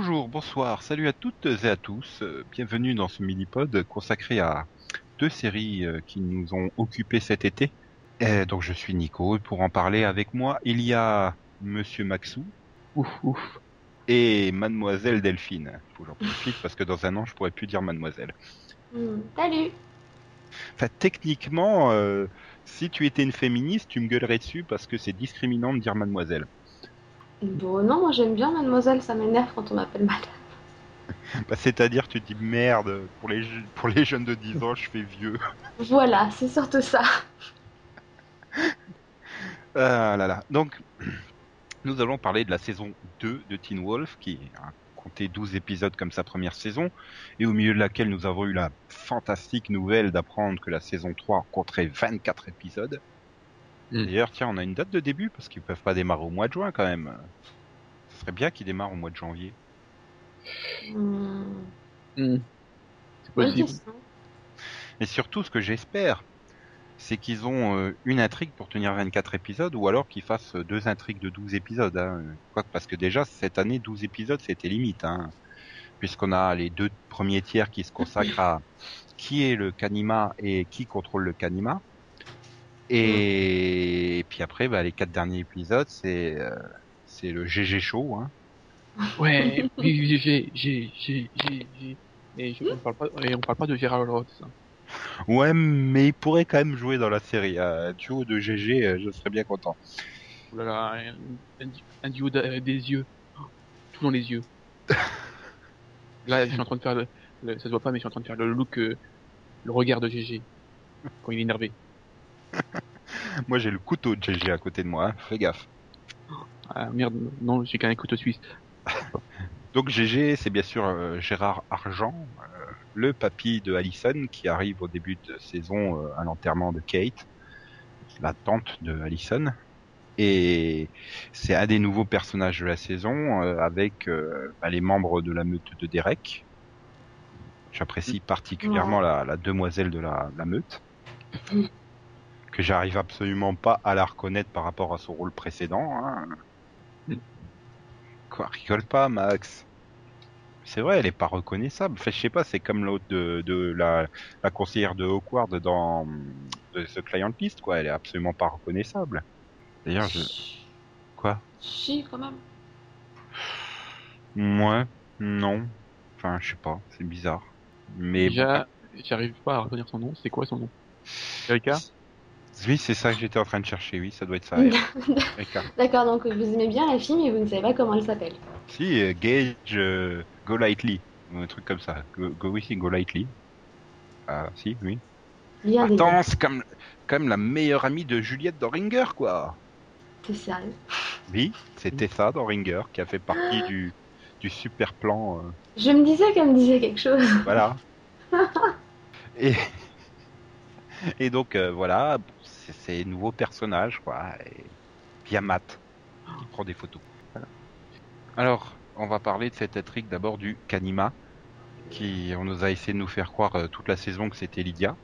Bonjour, bonsoir, salut à toutes et à tous. euh, Bienvenue dans ce mini-pod consacré à deux séries euh, qui nous ont occupés cet été. Et donc je suis Nico et pour en parler avec moi, il y a Monsieur Maxou Ouf, ouf. et Mademoiselle Delphine. Faut que j'en profite parce que dans un an je pourrais plus dire Mademoiselle. Hmm, Salut Enfin techniquement, euh, si tu étais une féministe, tu me gueulerais dessus parce que c'est discriminant de dire Mademoiselle. Bon, non, moi j'aime bien Mademoiselle, ça m'énerve quand on m'appelle Madame. Bah, C'est-à-dire tu dis merde, pour les, pour les jeunes de 10 ans je fais vieux. Voilà, c'est surtout ça. Ah là là. Donc, nous allons parler de la saison 2 de Teen Wolf, qui a compté 12 épisodes comme sa première saison, et au milieu de laquelle nous avons eu la fantastique nouvelle d'apprendre que la saison 3 compterait 24 épisodes. Mm. D'ailleurs, tiens, on a une date de début, parce qu'ils peuvent pas démarrer au mois de juin quand même. Ce serait bien qu'ils démarrent au mois de janvier. Hmm, Hmm. C'est possible. Et surtout, ce que j'espère, c'est qu'ils ont euh, une intrigue pour tenir 24 épisodes, ou alors qu'ils fassent euh, deux intrigues de 12 épisodes. Hein. Quoique, parce que déjà, cette année, 12 épisodes, c'était limite. Hein. Puisqu'on a les deux premiers tiers qui se consacrent à qui est le Kanima et qui contrôle le Kanima. Et, puis après, bah, les quatre derniers épisodes, c'est euh, c'est le GG show. Hein. Ouais, oui, oui, j'ai, j'ai, j'ai, j'ai, j'ai. Et je, on parle pas, et on parle pas de Gérard Roth. Ouais, mais il pourrait quand même jouer dans la série. Un duo de GG, euh, je serais bien content. Oh là là, un, un- un duo d'a- des yeux. Oh, Tout dans les yeux. Là, je suis en train de faire le, le- ça se voit pas, mais je suis en train de faire le look, euh, le regard de GG. Quand il est énervé. Moi, j'ai le couteau de GG à côté de moi. hein. Fais gaffe. Ah merde, non, j'ai qu'un couteau suisse. Donc GG, c'est bien sûr euh, Gérard Argent, euh, le papy de Allison, qui arrive au début de saison euh, à l'enterrement de Kate, la tante de Allison. Et c'est un des nouveaux personnages de la saison, euh, avec euh, bah, les membres de la meute de Derek. J'apprécie particulièrement la, la demoiselle de la, la meute, que j'arrive absolument pas à la reconnaître par rapport à son rôle précédent. hein. Quoi, rigole pas, Max. C'est vrai, elle est pas reconnaissable. Enfin, je sais pas, c'est comme l'autre de, de la, la conseillère de Hawkward dans de The Client List, quoi. Elle est absolument pas reconnaissable. D'ailleurs, je... Quoi? Si, quand même. Moi, non. Enfin, je sais pas, c'est bizarre. Mais Déjà, j'arrive pas à retenir son nom. C'est quoi son nom? Erika? Oui, c'est ça que j'étais en train de chercher. Oui, ça doit être ça. D'accord, donc vous aimez bien la fille, mais vous ne savez pas comment elle s'appelle. Si, euh, Gage, euh, Go Lightly, un truc comme ça. Go, go, si, Go Lightly. Ah, si, oui. Bien des Attends, c'est comme, comme la meilleure amie de Juliette dans Ringer, quoi. T'es sérieux Oui, c'était ça dans Ringer, qui a fait partie du, du super plan. euh, Je me disais qu'elle me disait quelque chose. voilà. Et, et donc, euh, voilà, c'est c'est nouveau personnage, quoi. Et puis il y a Matt, qui prend des photos. Voilà. Alors, on va parler de cette intrigue d'abord du Kanima, qui on nous a essayé de nous faire croire euh, toute la saison que c'était Lydia.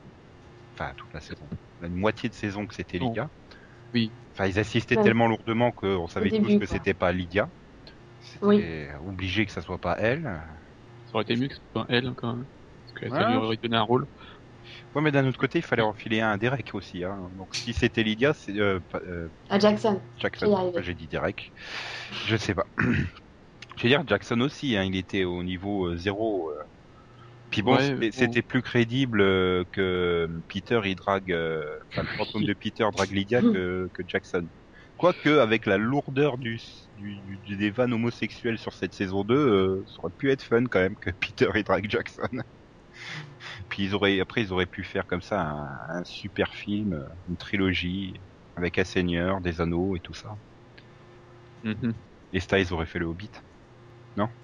Enfin, toute la saison. La moitié de saison que c'était. Lydia. Oui. Enfin, ils insistaient Ouais. tellement lourdement qu'on savait début, tous que c'était pas Lydia. C'était Oui. obligé que ça soit pas elle. Ça aurait été mieux que ce soit elle, quand même. Parce que ça Ouais. lui aurait donné un rôle. Ouais, mais d'un autre côté, il fallait enfiler un Derek aussi. Hein. Donc, si c'était Lydia, c'est euh, euh, À Jackson. Jackson. J'ai dit Derek. Je sais pas. Je veux dire, Jackson aussi, hein, il était au niveau euh, zéro. euh. Puis bon, Ouais, c'était- bon. plus crédible euh, que Peter, il drague, euh, enfin, le fantôme de Peter drague Lydia que, que Jackson. Quoique, avec la lourdeur du, du, du- des vannes homosexuelles sur cette saison 2, euh, ça aurait pu être fun quand même que Peter, il drague Jackson. Puis ils auraient, après, ils auraient pu faire comme ça un, un super film, euh, une trilogie, avec un seigneur, des anneaux et tout ça. Mhm, Les Styles auraient fait le Hobbit.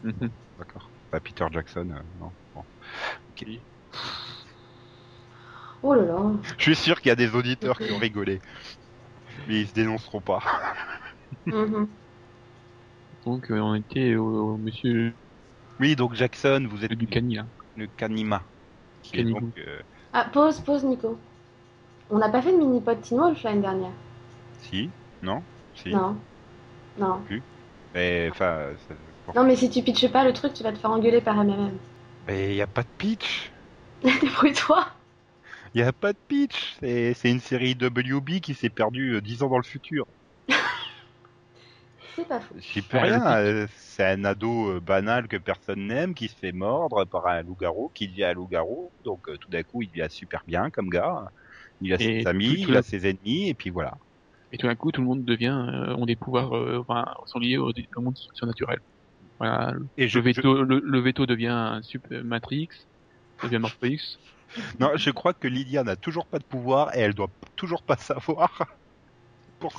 mhm. D'accord. Pas Peter Jackson, euh, non. Bon. Ok. Oh là là. Je suis sûr qu'il y a des auditeurs qui ont rigolé. Mais ils se dénonceront pas. Mhm. Donc, euh, on était au, au monsieur Oui, donc Jackson, vous êtes du Cani, là. le Kanima. Qui est Kanima. donc, euh, Ah, pause, pause, Nico. On n'a pas fait de mini-pod Teen Wolf l'année dernière. si, non, si. Non. Non. Mais enfin, ça- Non, mais si tu pitches pas le truc, tu vas te faire engueuler par MMM. Mais y a pas de pitch. Débrouille-toi. Y a pas de pitch. C'est une série WB qui s'est perdue euh, 10 ans dans le futur. C'est pas faux. J'y peux rien. euh, C'est un ado euh, banal que personne n'aime qui se fait mordre par un loup-garou, qui devient un loup-garou. Donc euh, tout d'un coup, il devient super bien comme gars. Il a Et ses amis, tout- tout il a ses ennemis, et puis voilà. Et tout d'un coup, tout le monde devient, euh, ont des pouvoirs, euh, enfin, sont liés au, au monde surnaturel. Voilà. Et je, Le veto, le, le veto devient un Super Matrix, devient Morpheus. je- non, je crois que Lydia n'a toujours pas de pouvoir et elle doit toujours pas savoir. Pour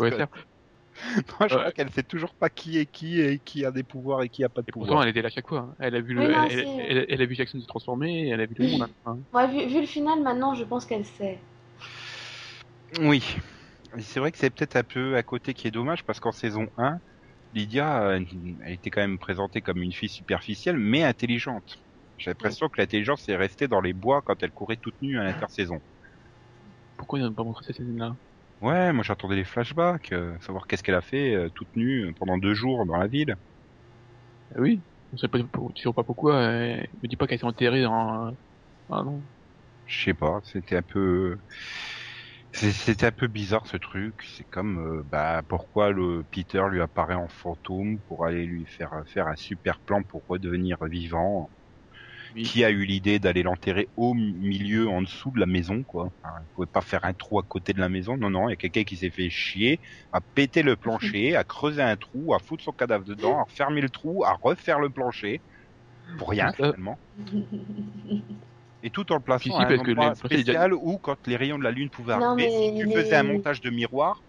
Non, je Ouais. crois qu'elle sait toujours pas qui est qui et qui a des pouvoirs et qui a pas de Et pourtant, elle était là chaque fois. hein. Elle a vu le, Oui, non, elle, c'est- elle- elle a vu Jackson se transformer, elle a vu tout le monde. hein. Ouais, vu, vu le final, maintenant, je pense qu'elle sait. Oui. C'est vrai que c'est peut-être un peu à côté qui est dommage parce qu'en saison 1, Lydia, euh, elle était quand même présentée comme une fille superficielle mais intelligente. J'ai l'impression que l'intelligence est restée dans les bois quand elle courait toute nue à l'intersaison. Pourquoi ils n'ont pas montré cette scène-là? Ouais, moi j'attendais les flashbacks, euh, savoir qu'est-ce qu'elle a fait euh, toute nue euh, pendant deux jours dans la ville. Ah Oui, on sait pas, toujours pas pourquoi. euh, me dis pas qu'elle s'est enterrée dans. euh, Ah non. Je sais pas, c'était un peu... C'était un peu bizarre ce truc. C'est comme, euh, bah, pourquoi le Peter lui apparaît en fantôme pour aller lui faire faire un super plan pour redevenir vivant? Oui. Qui a eu l'idée d'aller l'enterrer au milieu, en dessous de la maison, quoi Enfin, Il pouvait pas faire un trou à côté de la maison. Non, non, il y a quelqu'un qui s'est fait chier, à péter le plancher, à creuser un trou, à foutre son cadavre dedans, à refermer le trou, à refaire le plancher. Pour rien, ça. finalement. Et tout en le plaçant à un endroit spécial où, quand les rayons de la lune pouvaient Non, arriver, mais si tu faisais un montage de miroir,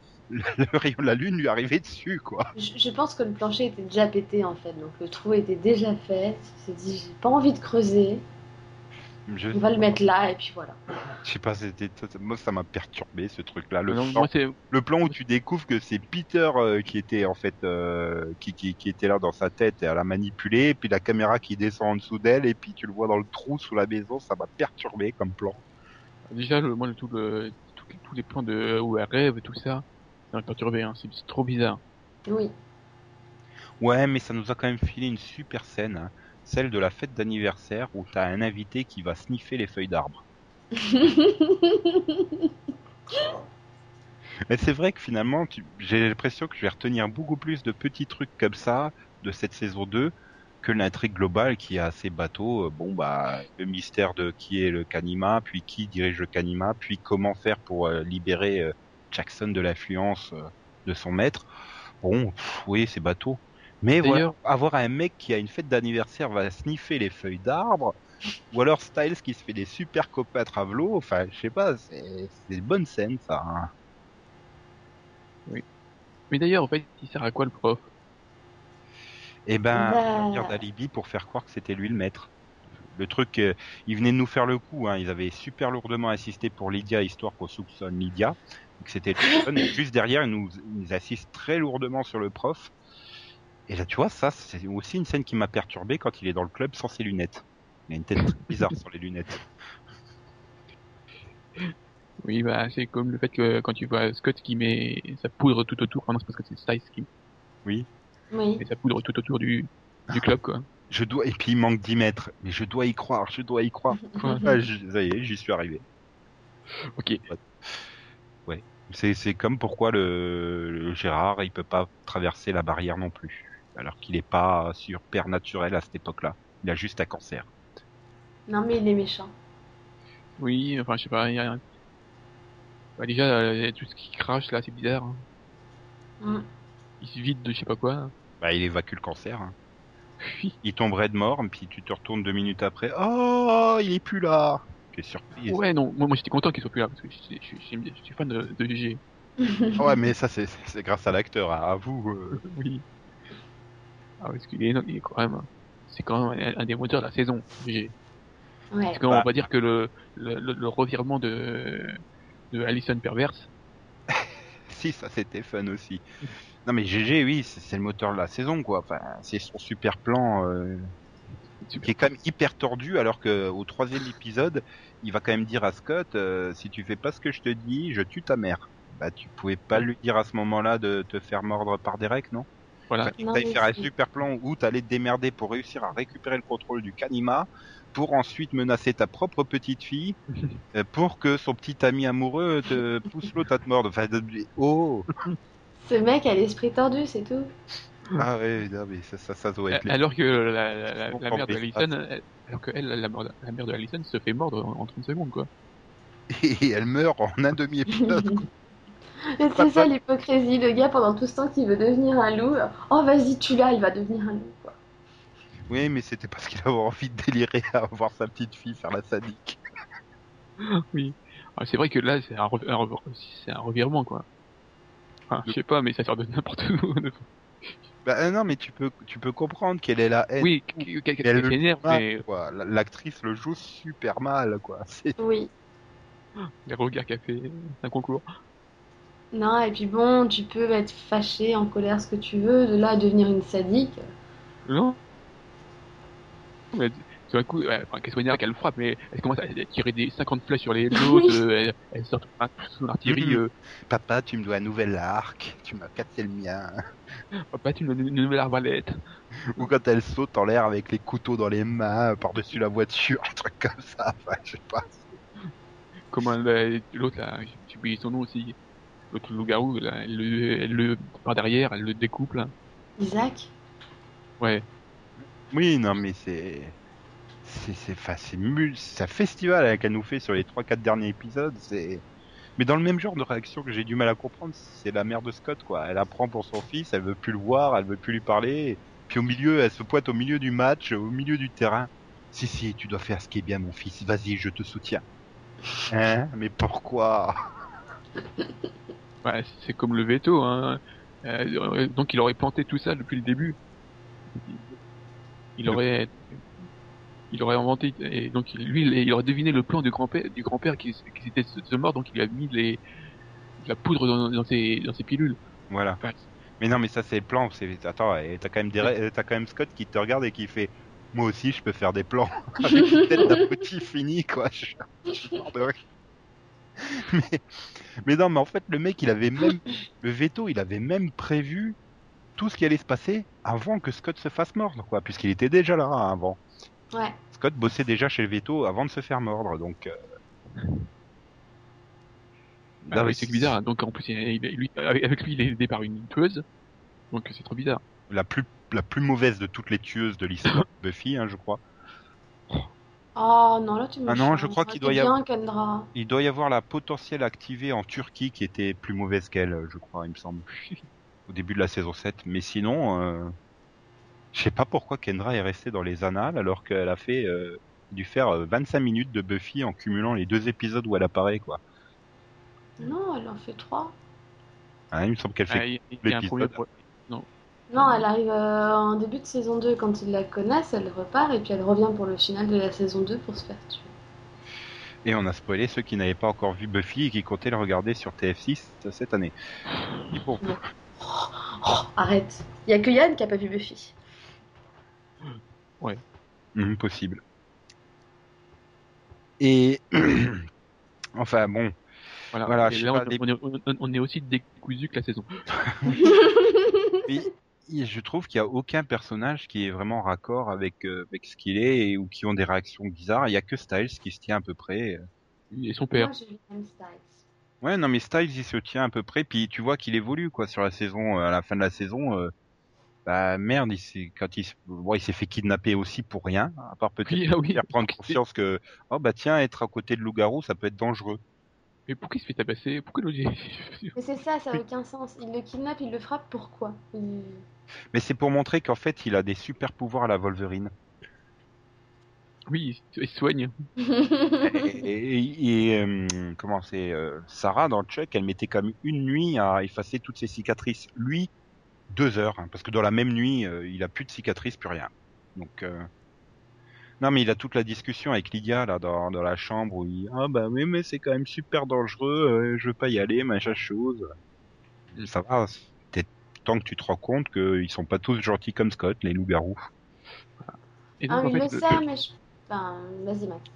le, rayon de la lune lui arrivait dessus, quoi. Je, je pense que le plancher était déjà pété en fait, donc le trou était déjà fait. Il s'est dit j'ai pas envie de creuser, Je, on va le mettre là et puis voilà. je sais pas, c'était, moi ça m'a perturbé ce truc-là. Le, Non, plan, moi, c'est. le plan où tu découvres que c'est Peter euh, qui était en fait, euh, qui, qui, qui était là dans sa tête et à la manipuler, et puis la caméra qui descend en dessous d'elle, et puis tu le vois dans le trou sous la maison, ça m'a perturbé comme plan. Déjà, le, moi, le, tout le, tout- tous les plans de où elle rêve, tout ça, perturbé. Hein. C'est trop bizarre. Oui. Ouais, mais ça nous a quand même filé une super scène, hein. celle de la fête d'anniversaire où t'as un invité qui va sniffer les feuilles d'arbre. Mais c'est vrai que finalement, tu- j'ai l'impression que je vais retenir beaucoup plus de petits trucs comme ça de cette saison 2 que l'intrigue globale qui est assez bateau. Euh, Bon, bah, le mystère de qui est le Kanima, puis qui dirige le Kanima, puis comment faire pour euh, libérer euh, Jackson de l'influence euh, de son maître. Bon, pff, oui, c'est bateau. Mais voilà, avoir un mec qui a une fête d'anniversaire va sniffer les feuilles d'arbre, ou alors Styles qui se fait des super copains à Travelo, enfin, je sais pas, c'est une bonne scène ça. hein. Mais d'ailleurs, en fait, il sert à quoi le prof? Et ben, Bah. servir d'alibi pour faire croire que c'était lui le maître. Le truc, euh, il venait de nous faire le coup, hein. ils avaient super lourdement insisté pour Lydia, histoire qu'on soupçonne Lydia, c'était Jackson, et juste derrière, ils nous, ils nous très lourdement sur le prof. Et là, tu vois, ça, c'est aussi une scène qui m'a perturbé quand il est dans le club sans ses lunettes. Il a une tête très bizarre sans les lunettes. Oui, bah, c'est comme le fait que quand tu vois Scott qui met sa poudre tout autour, ah non, c'est parce que c'est Styles qui Oui. met sa poudre tout autour du, du club, quoi. Je dois, et puis il manque 10 mètres, mais je dois y croire, je dois y croire. Ah, je- ça y est, j'y suis arrivé. ok. C'est, c'est comme pourquoi le, le Gérard, il peut pas traverser la barrière non plus. Alors qu'il est pas sur père naturel à cette époque-là. Il a juste un cancer. Non mais il est méchant. Oui, enfin, je sais pas, il y a... Bah, déjà, euh, tout ce qui crache, là, c'est bizarre. hein. Mm. Il se vide de je sais pas quoi. Bah, il évacue le cancer. hein. Oui. Il tomberait de mort, puis tu te retournes deux minutes après. Oh, il est plus là. Quelle surprise. Ouais, non, moi, moi j'étais content qu'il soit plus là, parce que je, je- je- je- je suis fan de, de GG. Ah ouais, mais ça, c'est, grâce à l'acteur, hein. à vous. euh. Oui. Ah, parce qu'il est, il est quand même, c'est quand même un, un des moteurs de la saison, GG. Ouais. Parce qu'on Bah. va dire que le, le, le- le revirement de, de Allison perverse, Si, ça c'était fun aussi. Non mais GG, oui, c'est, le moteur de la saison, quoi. Enfin, c'est son super plan euh, qui est quand même hyper tordu, alors que au troisième épisode, il va quand même dire à Scott, euh, si tu fais pas ce que je te dis, je tue ta mère. Bah, tu pouvais pas lui dire à ce moment-là de te faire mordre par Derek, non? Voilà. Que Non, faire un super plan où t'allais te démerder pour réussir à récupérer le contrôle du Kanima, pour ensuite menacer ta propre petite fille, euh, pour que son petit ami amoureux te pousse l'autre à te mordre. Enfin, de- oh Ce mec a l'esprit tordu, c'est tout. Ah ouais, non, mais ça, ça, ça doit être... les- Alors que la, la, la, Bon, la mère de Allison, elle- alors que elle, la, mère- la mère de Allison se fait mordre en, en 30 secondes, quoi. Et elle meurt en un demi-épisode. C'est ça l'hypocrisie, le gars pendant tout ce temps qu'il veut devenir un loup. Oh vas-y, tu l'as, il va devenir un loup. Quoi. oui, mais c'était parce qu'il avait envie de délirer à voir sa petite fille faire la sadique. Oui. Ah, c'est vrai que là, c'est un, re- un re- c'est un revirement, quoi. Enfin, je sais pas, mais ça sort de n'importe où. Bah euh, non, mais tu peux, tu peux comprendre qu'elle est la haine. oui, qu'elle qu elle qu le s'énerve, Ah, mais quoi. L'actrice le joue super mal, quoi. Oui. les regards qu'elle fait, un concours. Non, et puis bon, tu peux être fâché, en colère, ce que tu veux, de là à devenir une sadique. Non mais, Sur un coup, ouais, enfin, qu'elle soit énervée, qu'elle frappe, mais elle commence à tirer des 50 flèches sur les autres, Oui. euh, elle, elle sort son- son artillerie, Mhm. euh, Papa, tu me dois un nouvel arc. Tu m'as cassé le mien. papa, tu me donnes une nouvelle arbalète. Ou quand elle saute en l'air avec les couteaux dans les mains euh, par-dessus la voiture, un truc comme ça. Enfin, je sais pas. Comment l'autre là, j'ai oublié son nom aussi. L'autre loup-garou, là, elle le, elle le, par derrière, elle le découpe, là. Isaac? Ouais. Oui, non, mais c'est. C'est un festival hein, qu'elle nous fait sur les 3-4 derniers épisodes. C'est. Mais dans le même genre de réaction que j'ai du mal à comprendre, c'est la mère de Scott, quoi. Elle apprend pour son fils, elle veut plus le voir, elle veut plus lui parler. Puis au milieu, elle se pointe au milieu du match, au milieu du terrain. Si, si, tu dois faire ce qui est bien, mon fils. Vas-y, je te soutiens. Hein? Mais pourquoi? Ouais, c'est comme le veto, hein. Euh, donc il aurait planté tout ça depuis le début. Il aurait, il aurait inventé, et donc lui, il- il aurait deviné le plan du grand-père, du grand-père qui, qui était se mort, donc il lui a mis les, de la poudre dans, dans ses, dans ses pilules. Voilà. Enfin, Mais non, mais ça, c'est le plan. C'est... Attends, et t'as quand même des... quand même Scott qui te regarde et qui fait. Moi aussi, je peux faire des plans avec une tête d'un petit fini, quoi. Mais... mais non, mais en fait, le mec, il avait même le veto, il avait même prévu tout ce qui allait se passer avant que Scott se fasse mordre, quoi, puisqu'il était déjà là hein, avant. Ouais. Scott bossait déjà chez le veto avant de se faire mordre, donc. euh, Ah oui, mais c'est bizarre. Donc en plus, il, il- lui, avec lui, il est aidé par une tueuse. Donc c'est trop bizarre. La plus la plus mauvaise de toutes les tueuses de l'histoire de Buffy, hein, je crois. Oh non, là tu me Ah non, je crois qu'il aurait doit y Kendra. Il doit y avoir la potentielle activée en Turquie qui était plus mauvaise qu'elle, je crois, il me semble. Au début de la saison 7. Mais sinon, euh, je sais pas pourquoi Kendra est restée dans les annales alors qu'elle a fait euh, dû faire euh, 25 minutes de Buffy en cumulant les deux épisodes où elle apparaît, quoi. Non, elle en fait trois. Hein, il me semble qu'elle fait. Ah, y a un l'épisode. problème. pour- Non, elle arrive euh, en début de saison 2 quand ils la connaissent, elle repart et puis elle revient pour le final de la saison 2 pour se faire tuer. Et on a spoilé ceux qui n'avaient pas encore vu Buffy et qui comptaient le regarder sur TF6 cette année. Et bon, Oh, arrête. Il y a que Yann qui a pas vu Buffy. Hum, possible. Et enfin bon, Voilà. Voilà, je là, on, des- on est, on- on est aussi décousu que la saison. Mais je trouve qu'il y a aucun personnage qui est vraiment raccord avec, euh, avec ce qu'il est et, ou qui ont des réactions bizarres. Il y a que Styles qui se tient à peu près. Et son père. Moi. Ouais, non mais Styles il se tient à peu près. Puis tu vois qu'il évolue quoi sur la saison. euh, À la fin de la saison, euh, bah merde, il s'est quand il, s- bon, il s'est fait kidnapper aussi pour rien, à part peut-être Oui, ah oui. faire prendre conscience que oh bah tiens être à côté de loup-garou ça peut être dangereux. Mais pourquoi il se fait tabasser? Pourquoi l'autre Mais c'est ça, ça a Oui. aucun sens. Il le kidnappe, il le frappe, pourquoi? Il- Mais c'est pour montrer qu'en fait il a des super pouvoirs à la Wolverine. Oui, il soigne. et, et- et, euh, comment c'est euh, Sarah dans Chuck, elle mettait comme une nuit à effacer toutes ses cicatrices. Lui, deux heures, hein, parce que dans la même nuit, euh, il a plus de cicatrices, plus rien. Donc euh, non, mais il a toute la discussion avec Lydia là dans, dans la chambre où il ah bah oui mais c'est quand même super dangereux, euh, je veux pas y aller, machin chose. Ça va, tant que tu te rends compte qu'ils sont pas tous gentils comme Scott, les loups-garous. Et Ah, donc, mais en il fait, le le- sait, mais je... Enfin, vas-y, Max.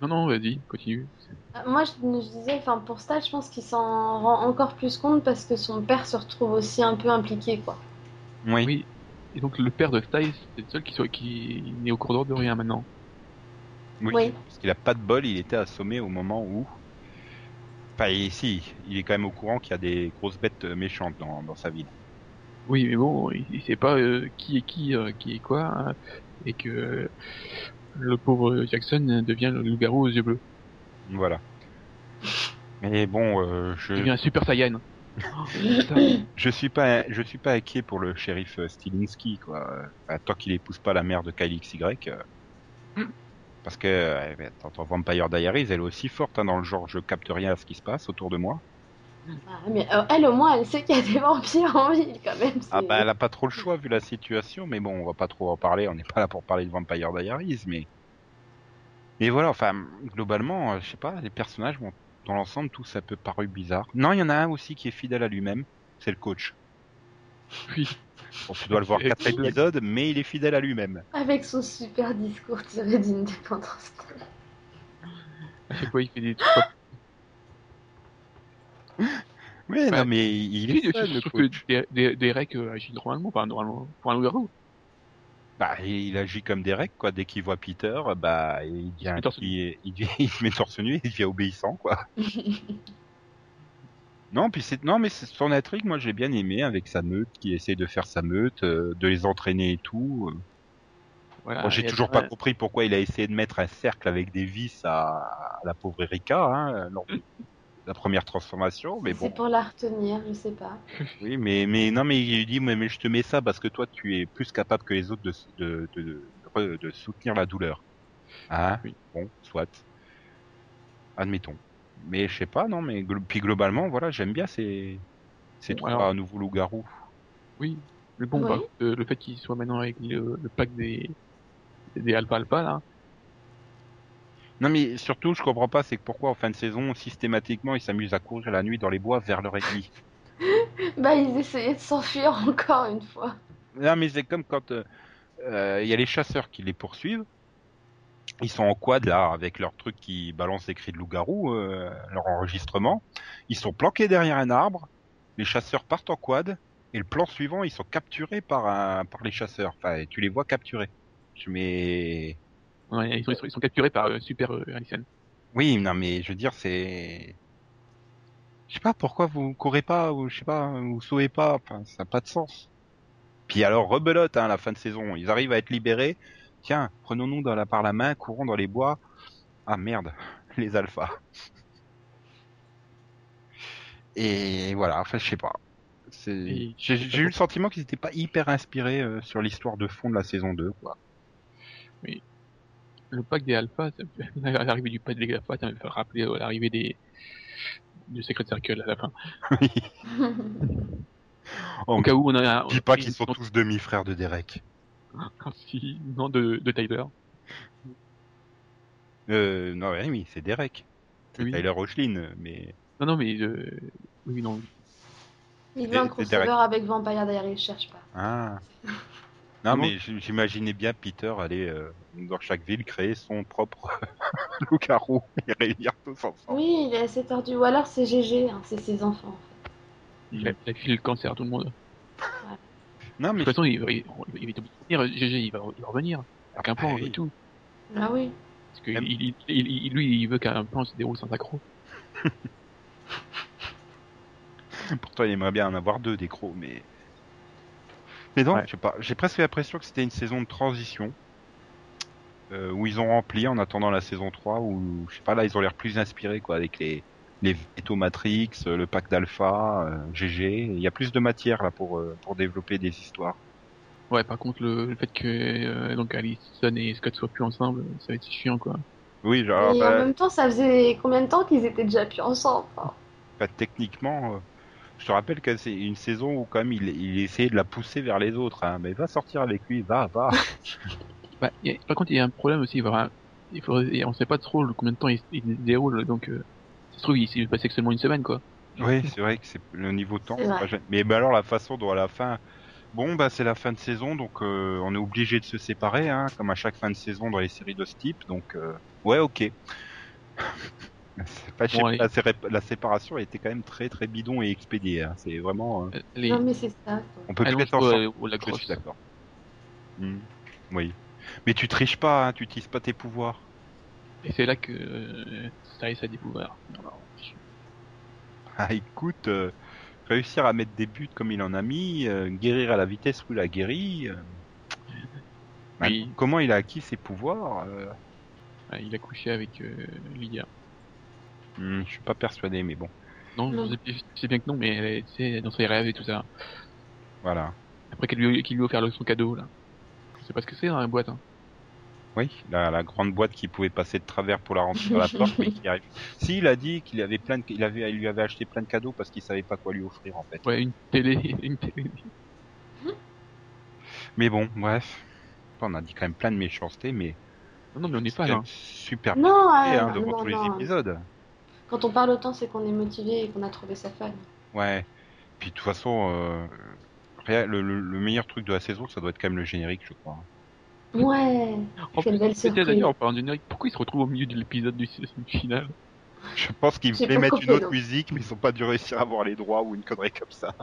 Non, non, vas-y, continue. Euh, Moi, je, je disais, enfin, pour Stage, je pense qu'il s'en rend encore plus compte parce que son père se retrouve aussi un peu impliqué, quoi. Oui. Oui. Et donc le père de Styles, c'est le seul qui, soit, qui n'est au courant de rien maintenant. Oui. Oui. Parce qu'il a pas de bol, il était assommé au moment où. Enfin, ici, il est quand même au courant qu'il y a des grosses bêtes euh, méchantes dans, dans sa ville. Oui, mais bon, il, il sait pas euh, qui est qui, euh, qui est quoi, hein, et que le pauvre Jackson devient le loup-garou aux yeux bleus. Voilà. Mais bon, euh, je Il devient un super saiyan. Je suis pas je suis pas inquiet pour le shérif euh, Stilinski quoi. Enfin, tant qu'il épouse pas la mère de Kyle XY. euh, Mm. Parce que euh, mais attends, Vampire Diaries, elle est aussi forte hein, dans le genre je capte rien à ce qui se passe autour de moi. Ah, mais euh, elle, au moins, elle sait qu'il y a des vampires en ville, quand même. Ah bah elle a pas trop le choix vu la situation, mais bon, on va pas trop en parler, on n'est pas là pour parler de Vampire Diaries, mais... Mais voilà, enfin, globalement, euh, je sais pas, les personnages, bon, dans l'ensemble, tous un peu paru bizarre. Non, il y en a un aussi qui est fidèle à lui-même, c'est le coach. Oui. Bon, tu dois le voir quatre épisodes, mais il est fidèle à lui-même. Avec son super discours tiré d'Independence Day. Fois, il fait des trucs. Oui, Ouais. non, mais il est je le trouve que coach. Des- Des- Derek euh, agit normalement, enfin normalement, pour un loup-garou. Bah, il agit comme Derek, quoi. Dès qu'il voit Peter, bah, il devient, il, il, devient- il se met torse nu, il devient obéissant, quoi. Non, puis c'est non, mais c'est son intrigue, moi j'ai bien aimé avec sa meute, qui essaie de faire sa meute, euh, de les entraîner et tout. Voilà. Bon, j'ai Et toujours pas compris pourquoi il a essayé de mettre un cercle avec des vis à, à la pauvre Erika hein, lors la première transformation, mais bon. C'est pour la retenir, je sais pas. Oui, mais mais non, mais il dit mais, mais je te mets ça parce que toi tu es plus capable que les autres de de de, de, soutenir la douleur. Hein Oui. Bon, soit. Admettons. Mais je sais pas, non, mais puis globalement, voilà, j'aime bien ces ces Bon, trois alors- nouveaux loups-garous. Oui. Le bon, Oui. bah, euh, le fait qu'il soit maintenant avec le, le pack des, des Alpha Alpha, là. Non, mais surtout, je comprends pas, c'est que pourquoi en fin de saison, systématiquement, ils s'amusent à courir la nuit dans les bois vers leur ennemi. Bah, ils essayaient de s'enfuir encore une fois. Non, mais c'est comme quand euh, euh, il y a les chasseurs qui les poursuivent. Ils sont en quad là, avec leur truc qui balance des cris de loup-garou, euh, leur enregistrement. Ils sont planqués derrière un arbre. Les chasseurs partent en quad. Et le plan suivant, ils sont capturés par un, par les chasseurs. Enfin, tu les vois capturés. Je mets. Ouais, ils, sont, ils, sont, capturés par euh, Super euh, Allison. Oui, non, mais je veux dire, c'est. Je sais pas pourquoi vous courez pas, ou je sais pas, vous sauvez pas. Enfin, ça n'a pas de sens. Puis alors, rebelote, hein, la fin de saison. Ils arrivent à être libérés. Tiens, prenons-nous dans la, par la main, courons dans les bois. Ah merde, les alphas. Et voilà, enfin, je sais pas. J'ai eu le sentiment qu'ils étaient pas hyper inspirés euh, sur l'histoire de fond de la saison 2, quoi. Le pack des Alpha, ça me fait- l'arrivée du pack des Alpha, ça me fait rappeler euh, l'arrivée des du Secret Circle à la fin. Oh, Au cas où on a un... dis pas qu'ils sont tous demi-frères de Derek. Si, non, de, de Tyler. Euh, non, oui, oui, c'est Derek. C'est Oui. Tyler Rochlin, mais Non, non, mais euh, oui, non. Il veut un crossover avec Vampire Diaries, je cherche pas. ah. Non, Comment mais j- j'imaginais bien Peter aller euh, dans chaque ville créer son propre loup-garou et réunir tous ensemble. Oui, il est assez tordu. Ou alors c'est GG, hein, c'est ses enfants. en fait. Il a, il a filé le cancer à tout le monde. Non, De mais toute façon, il, va- il, il va revenir, GG, il va, il revenir. Avec un plan Ah oui. et tout. Ah oui. Parce que Même- il, il, il- il- lui, il veut qu'un plan se déroule sans accro. pourtant il aimerait bien en avoir deux des crocs, mais. Mais non, Ouais. je sais pas. J'ai presque l'impression que c'était une saison de transition. euh, où ils ont rempli en attendant la saison 3, où je sais pas, là ils ont l'air plus inspirés quoi, avec les les Veto Matrix, euh, le pack d'Alpha, euh, GG. Il y a plus de matière là pour euh, pour développer des histoires. Ouais, par contre, le, le fait que euh, donc Allison et Scott soient plus ensemble, ça va être chiant, quoi. Oui, genre, Et bah, en même temps, ça faisait combien de temps qu'ils étaient déjà plus ensemble hein? Bah, techniquement, euh, je te rappelle que c'est une saison où quand même il, il essayait de la pousser vers les autres. Hein. Mais va sortir avec lui, va, va. Bah, a- par contre, il y a un problème aussi. Avoir- il faudrait, on sait pas trop le- combien de temps il, il déroule, donc euh, ça se trouve, il s'est passé que seulement une semaine, quoi. oui, c'est vrai que c'est le niveau temps. Pas. Mais bah, alors la façon dont à la fin, bon bah c'est la fin de saison, donc euh, on est obligé de se séparer, hein, comme à chaque fin de saison dans les séries de ce type. Donc euh, ouais, ok. C'est pas- Bon, allez. la, sé- la séparation a été quand même très très bidon et expédiée. hein. C'est vraiment. euh, Les... Non, mais c'est ça. quoi. on peut plus être ensemble. au, au lac Je suis d'accord. Hmm. Oui. Mais tu triches pas, hein, tu utilises pas tes pouvoirs. Et c'est là que euh, Styles a des pouvoirs. Alors, Ah, écoute, euh, réussir à mettre des buts comme il en a mis, euh, guérir à la vitesse où il a guéri. euh, bah, comment il a acquis ses pouvoirs euh, il a couché avec euh, Lydia. Hmm, Je suis pas persuadé, mais bon, Non, Non. je sais- je sais bien que non, mais tu sais, dans ses rêves et tout ça. voilà. Après qu'il lui, qu'il lui a offert son cadeau, là. Je sais pas ce que c'est dans la boîte. Hein. Oui, la, la grande boîte qui pouvait passer de travers pour la rentrer dans la porte, mais qui arrive. Si, il a dit qu'il avait plein de, il avait, il lui avait acheté plein de cadeaux parce qu'il savait pas quoi lui offrir en fait. Ouais, une télé, une télé. Mais bon, bref. On a dit quand même plein de méchanceté, mais Non, non, mais on n'est c'est pas là. super Non, bien euh, hein, devant non, tous les non. épisodes. Quand on parle autant, c'est qu'on est motivé et qu'on a trouvé ça fun. Ouais. Puis de toute façon, euh, le, le- le meilleur truc de la saison, ça doit être quand même le générique, je crois. Ouais, En quelle plus, belle surprise. d'ailleurs, en parlant de générique, pourquoi il se retrouve au milieu de l'épisode du, du final? Je pense qu'ils voulaient mettre une autre non. musique, mais ils ont pas dû réussir à avoir les droits ou une connerie comme ça.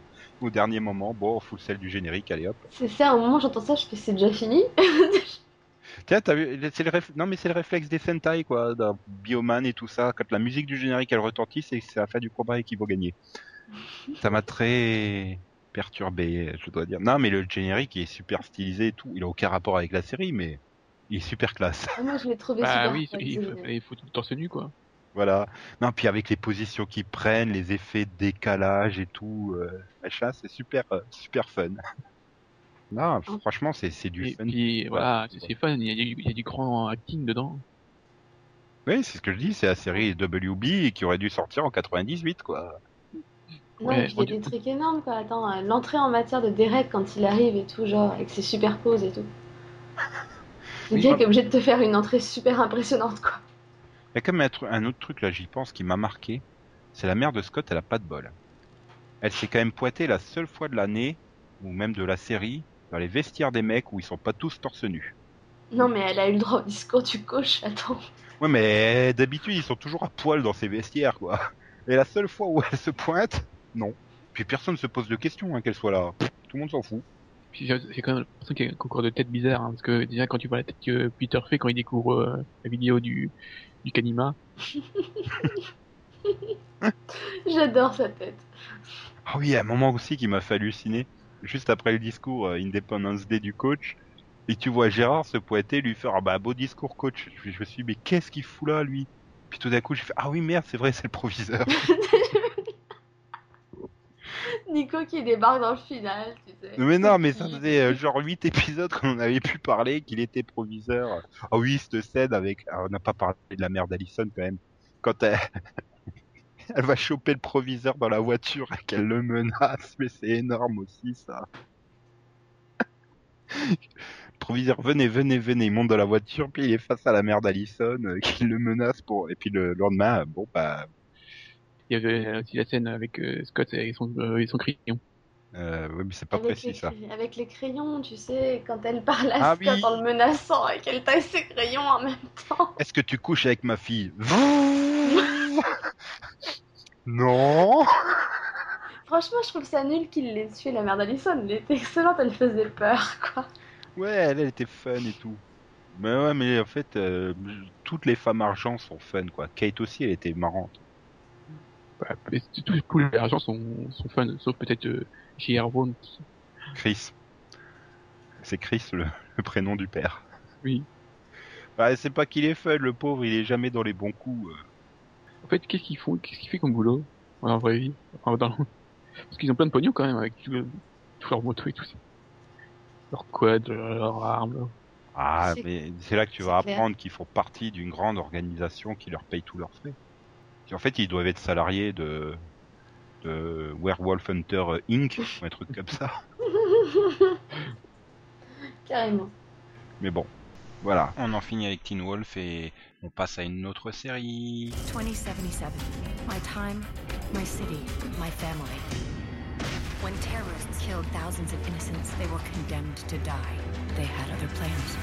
Au dernier moment, bon, on fout celle du générique, allez hop. C'est ça, au moment où j'entends ça, je fais c'est déjà fini? Tiens, t'as vu, c'est le réf- non mais c'est le réflexe des Sentai quoi, d'un Bioman et tout ça. Quand la musique du générique elle retentit, c'est c'est la fin du combat et qui va gagner. Ça m'a très perturbé, je dois dire. Non mais le générique il est super stylisé et tout. Il a aucun rapport avec la série, mais il est super classe. Ah, Moi, je l'ai trouvé Bah super oui, fun, il faut, il faut tout torse nu, quoi. Voilà. Non puis avec les positions qu'ils prennent, les effets de décalage et tout, euh, machin, c'est super euh, super fun. Non, franchement c'est c'est du Et fun. puis, voilà, c'est c'est fun, il y, a du, il y a du grand acting dedans. Oui, c'est ce que je dis, c'est la série WB qui aurait dû sortir en 98 quoi. Non, Ouais, et puis il y a des trucs énormes, quoi. Attends, euh, l'entrée en matière de Derek quand il arrive et tout, genre, avec ses super poses et tout. Le gars qui est obligé de te faire une entrée super impressionnante, quoi. Il y a quand même un, autre truc là, j'y pense, qui m'a marqué. C'est la mère de Scott, elle a pas de bol. Elle s'est quand même pointée la seule fois de l'année, ou même de la série, dans les vestiaires des mecs où ils sont pas tous torse nus. Non, mais elle a eu le droit au discours du coach, attends. Ouais, mais d'habitude ils sont toujours à poil dans ces vestiaires, quoi. Et la seule fois où elle se pointe, non. Puis personne se pose de questions hein, qu'elle soit là. Pff, tout le monde s'en fout. Puis j'ai j'ai quand même l'impression qu'il y a un concours de tête bizarre, hein, parce que déjà quand tu vois la tête que Peter fait quand il découvre euh, la vidéo du, du Kanima, J'adore sa tête. Ah oui, il y a un moment aussi qui m'a fait halluciner. Juste après le discours euh, Independence Day du coach, et tu vois Gérard se pointer, lui faire ah bah beau discours coach. Je, je me suis dit mais qu'est-ce qu'il fout là lui? Puis tout d'un coup j'ai fait ah oui merde c'est vrai c'est le proviseur. Nico qui débarque dans le final, tu sais. mais non mais ça faisait euh, genre 8 épisodes qu'on avait pu parler qu'il était proviseur. Ah oui cette scène avec ah, on n'a pas parlé de la mère d'Alison quand même. Quand elle... elle va choper le proviseur dans la voiture et qu'elle le menace mais c'est énorme aussi ça. Le proviseur, venez, venez, venez, il monte dans la voiture, puis il est face à la mère d'Alison, euh, qui le menace pour, et puis le lendemain, bon, bah, il y avait aussi la scène avec euh, Scott et son, euh, et son crayon. euh, oui, mais c'est pas avec, précis, les, ça. avec les crayons, tu sais, quand elle parle à Ah Scott oui. en le menaçant et qu'elle taille ses crayons en même temps. Est-ce que tu couches avec ma fille? non! Franchement, je trouve ça nul qu'il l'ait tué, la mère d'Alison. Elle était excellente, elle faisait peur, quoi. Ouais, elle, elle était fun et tout. Mais ouais, mais en fait, euh, toutes les femmes argent sont fun, quoi. Kate aussi, elle était marrante. Bah, et tous les agents sont, sont fun, sauf peut-être euh, J.R. Chris. C'est Chris, le, le prénom du père. Oui. Bah, c'est pas qu'il est fun, le pauvre, il est jamais dans les bons coups. euh. En fait, qu'est-ce qu'ils font? Qu'est-ce qu'il fait comme boulot en vraie vie? Enfin, dans... Parce qu'ils ont plein de pognon quand même avec tout, tout leur moto et tout ça. Leur quad, leur arme. Ah, mais c'est là que tu vas apprendre qu'ils font partie d'une grande organisation qui leur paye tous leurs frais. En fait, ils doivent être salariés de, de Werewolf Hunter Inc. ou un truc comme ça. Carrément. Mais bon, voilà. On en finit avec Teen Wolf et on passe à une autre série. 2077. My time, my city, my family. When terrorists killed thousands of innocents, they were condemned to die. They had other plans.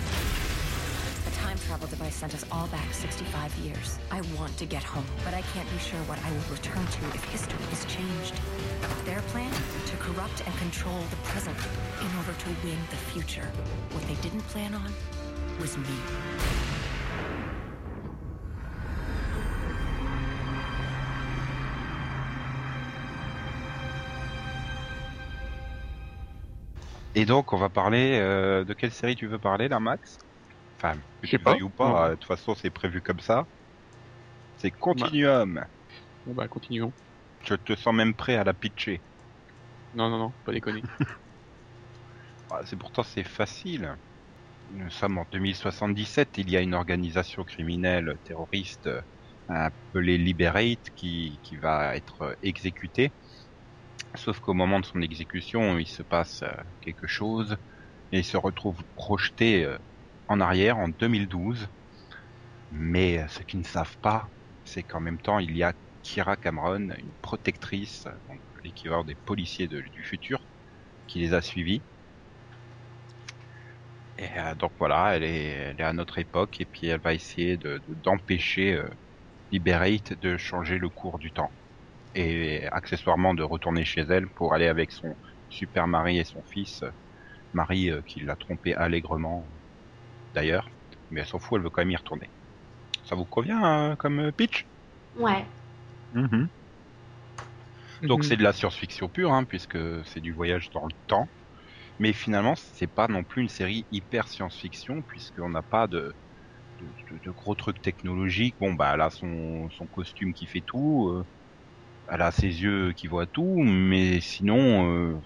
A time time travel device sent us all back 65 years. I want to get home, but I can't be sure what I will return to if history is changed. Their plan? To corrupt and control the present in order to win the future. What they didn't plan on? Was me. Et donc, on va parler euh, de quelle série tu veux parler là, Max? Enfin, que Je sais tu pas. veuilles ou pas, euh, de toute façon, c'est prévu comme ça. C'est Continuum. Bon bah continuons. Je te sens même prêt à la pitcher. Non, non, non, pas déconner. Ah, C'est pourtant c'est facile. Nous sommes en 2077. Il y a une organisation criminelle terroriste euh, appelée Liberate qui, qui va être exécutée. Sauf qu'au moment de son exécution, il se passe euh, quelque chose et il se retrouve projeté euh, en arrière en 2012. Mais ce qu'ils ne savent pas, c'est qu'en même temps, il y a Kira Cameron, une protectrice, l'équivalent des policiers du futur, qui les a suivis. Et euh, donc voilà, elle est, elle est à notre époque et puis elle va essayer de de- d'empêcher euh, Liberate de changer le cours du temps et accessoirement de retourner chez elle pour aller avec son super mari et son fils, euh, mari euh, qui l'a trompé allègrement d'ailleurs, mais elle s'en fout, elle veut quand même y retourner. Ça vous convient euh, comme euh, pitch? Ouais. Mhm. Donc Mhm. c'est de la science-fiction pure, hein, puisque c'est du voyage dans le temps. Mais finalement, c'est pas non plus une série hyper science-fiction, puisqu'on n'a pas de, de, de- gros trucs technologiques. Bon, bah, elle a son, son costume qui fait tout, euh, elle a ses yeux qui voient tout, mais sinon, euh,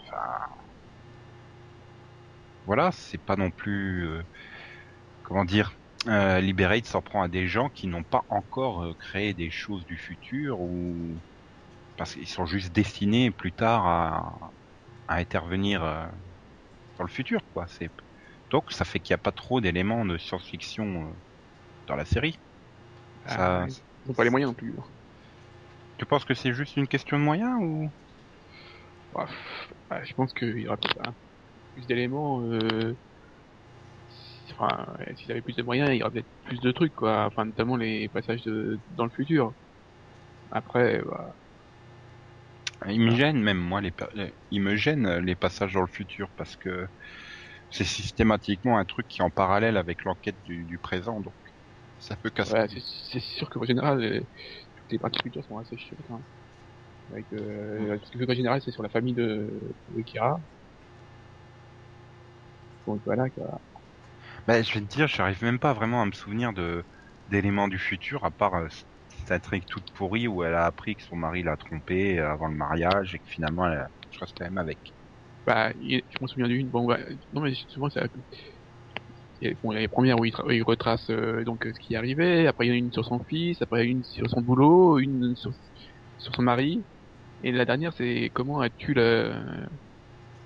voilà, c'est pas non plus, euh, comment dire, euh, Liberate s'en prend à des gens qui n'ont pas encore euh, créé des choses du futur ou parce qu'ils sont juste destinés plus tard à, à intervenir dans le futur, quoi. C'est donc ça fait qu'il n'y a pas trop d'éléments de science-fiction euh, dans la série. Ah, Ça-. Ils pas les moyens non plus. Tu penses que c'est juste une question de moyens ou? Ouais, je pense qu'il y aura peut-être un- plus d'éléments. Euh... si- Enfin, ouais, s'il avait plus de moyens, il y aurait peut-être plus de trucs, quoi. Enfin, notamment les passages de... dans le futur. Après, bah, Il me gêne même moi les, les- il me gêne euh, les passages dans le futur parce que c'est systématiquement un truc qui est en parallèle avec l'enquête du, du présent donc ça peut casser. ouais, c'est sûr qu'en général, euh, toutes les parties futures sont assez chiantes. Hein. Avec, euh, Parce que en général, c'est sur la famille de, de Kira. Donc voilà, quoi. Bah, je vais te dire, j'arrive même pas vraiment à me souvenir de d'éléments du futur à part euh, cette intrigue toute pourrie où elle a appris que son mari l'a trompée euh, avant le mariage et que finalement elle, je reste quand même avec. Bah, il- je m'en souviens d'une. Bon, bah, non, mais souvent, ça. Il y a, bon, il y a les premières où il, où il retrace euh, donc ce qui est arrivé. Après, il y en a une sur son fils. Après, une sur son boulot, une sur, sur son mari. Et la dernière, c'est comment a tu la, je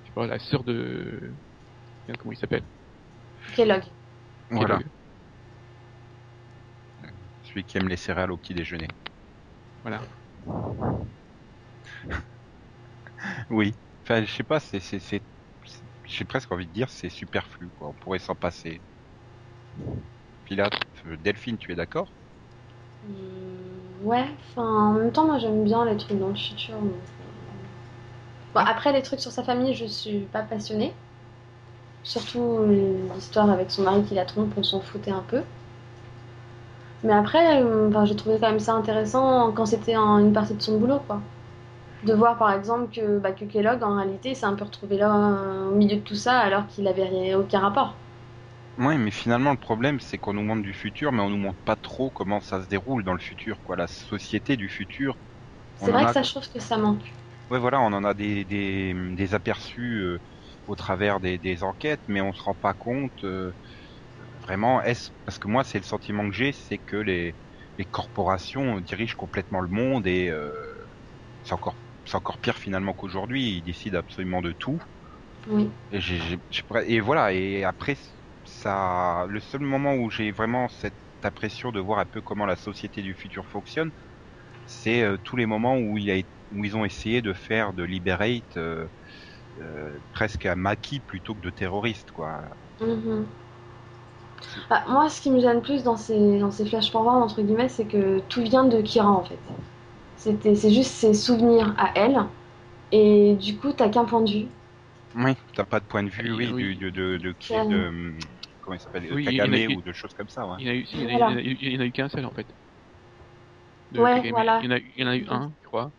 sais pas, la sœur de, comment il s'appelle? Kellogg. Voilà, Kellogg. Celui qui aime les céréales au petit déjeuner. Voilà. Oui. Enfin, je sais pas, c'est c'est j'ai presque envie de dire c'est superflu quoi. On pourrait s'en passer. Puis là, euh, Delphine, tu es d'accord? Hmm, ouais, enfin, en même temps, moi j'aime bien les trucs dans le futur. euh, Bon, après, les trucs sur sa famille, je suis pas passionnée. Surtout l'histoire avec son mari qui la trompe, on s'en foutait un peu. Mais après, euh, enfin, j'ai trouvé quand même ça intéressant quand c'était une partie de son boulot, quoi. De voir par exemple que, bah, que Kellogg, en réalité, s'est un peu retrouvé là euh, au milieu de tout ça alors qu'il avait rien- aucun rapport. Ouais, mais finalement le problème c'est qu'on nous montre du futur, mais on nous montre pas trop comment ça se déroule dans le futur, quoi. La société du futur. C'est vrai a- que ça, je trouve que ça manque. Ouais, voilà, on en a des, des, des aperçus euh, au travers des, des enquêtes, mais on se rend pas compte euh, vraiment. Est-ce parce que moi, c'est le sentiment que j'ai, c'est que les, les corporations dirigent complètement le monde et euh, c'est encore c'est encore pire finalement qu'aujourd'hui. Ils décident absolument de tout. Oui. Et, voilà. Et après, ça, le seul moment où j'ai vraiment cette impression de voir un peu comment la société du futur fonctionne, c'est euh, tous les moments où il a été où ils ont essayé de faire de Liberate euh, euh, presque un maquis plutôt que de terroriste quoi. Mhm. Bah, moi, ce qui me gêne plus dans ces, dans ces flash forward, entre guillemets, c'est que tout vient de Kira en fait. C'était, c'est juste ses souvenirs à elle. Et du coup, t'as qu'un point de vue. Oui, t'as pas de point de vue, oui, Oui. du- de, de, de, qui de, comment il s'appelle, de Oui, il y Kagame en a ou de choses comme ça, ouais. Il y en a eu, il Voilà. il eu- il eu qu'un seul en fait. De Ouais, Kagame. voilà. Il y en a, il y en a eu un, je crois.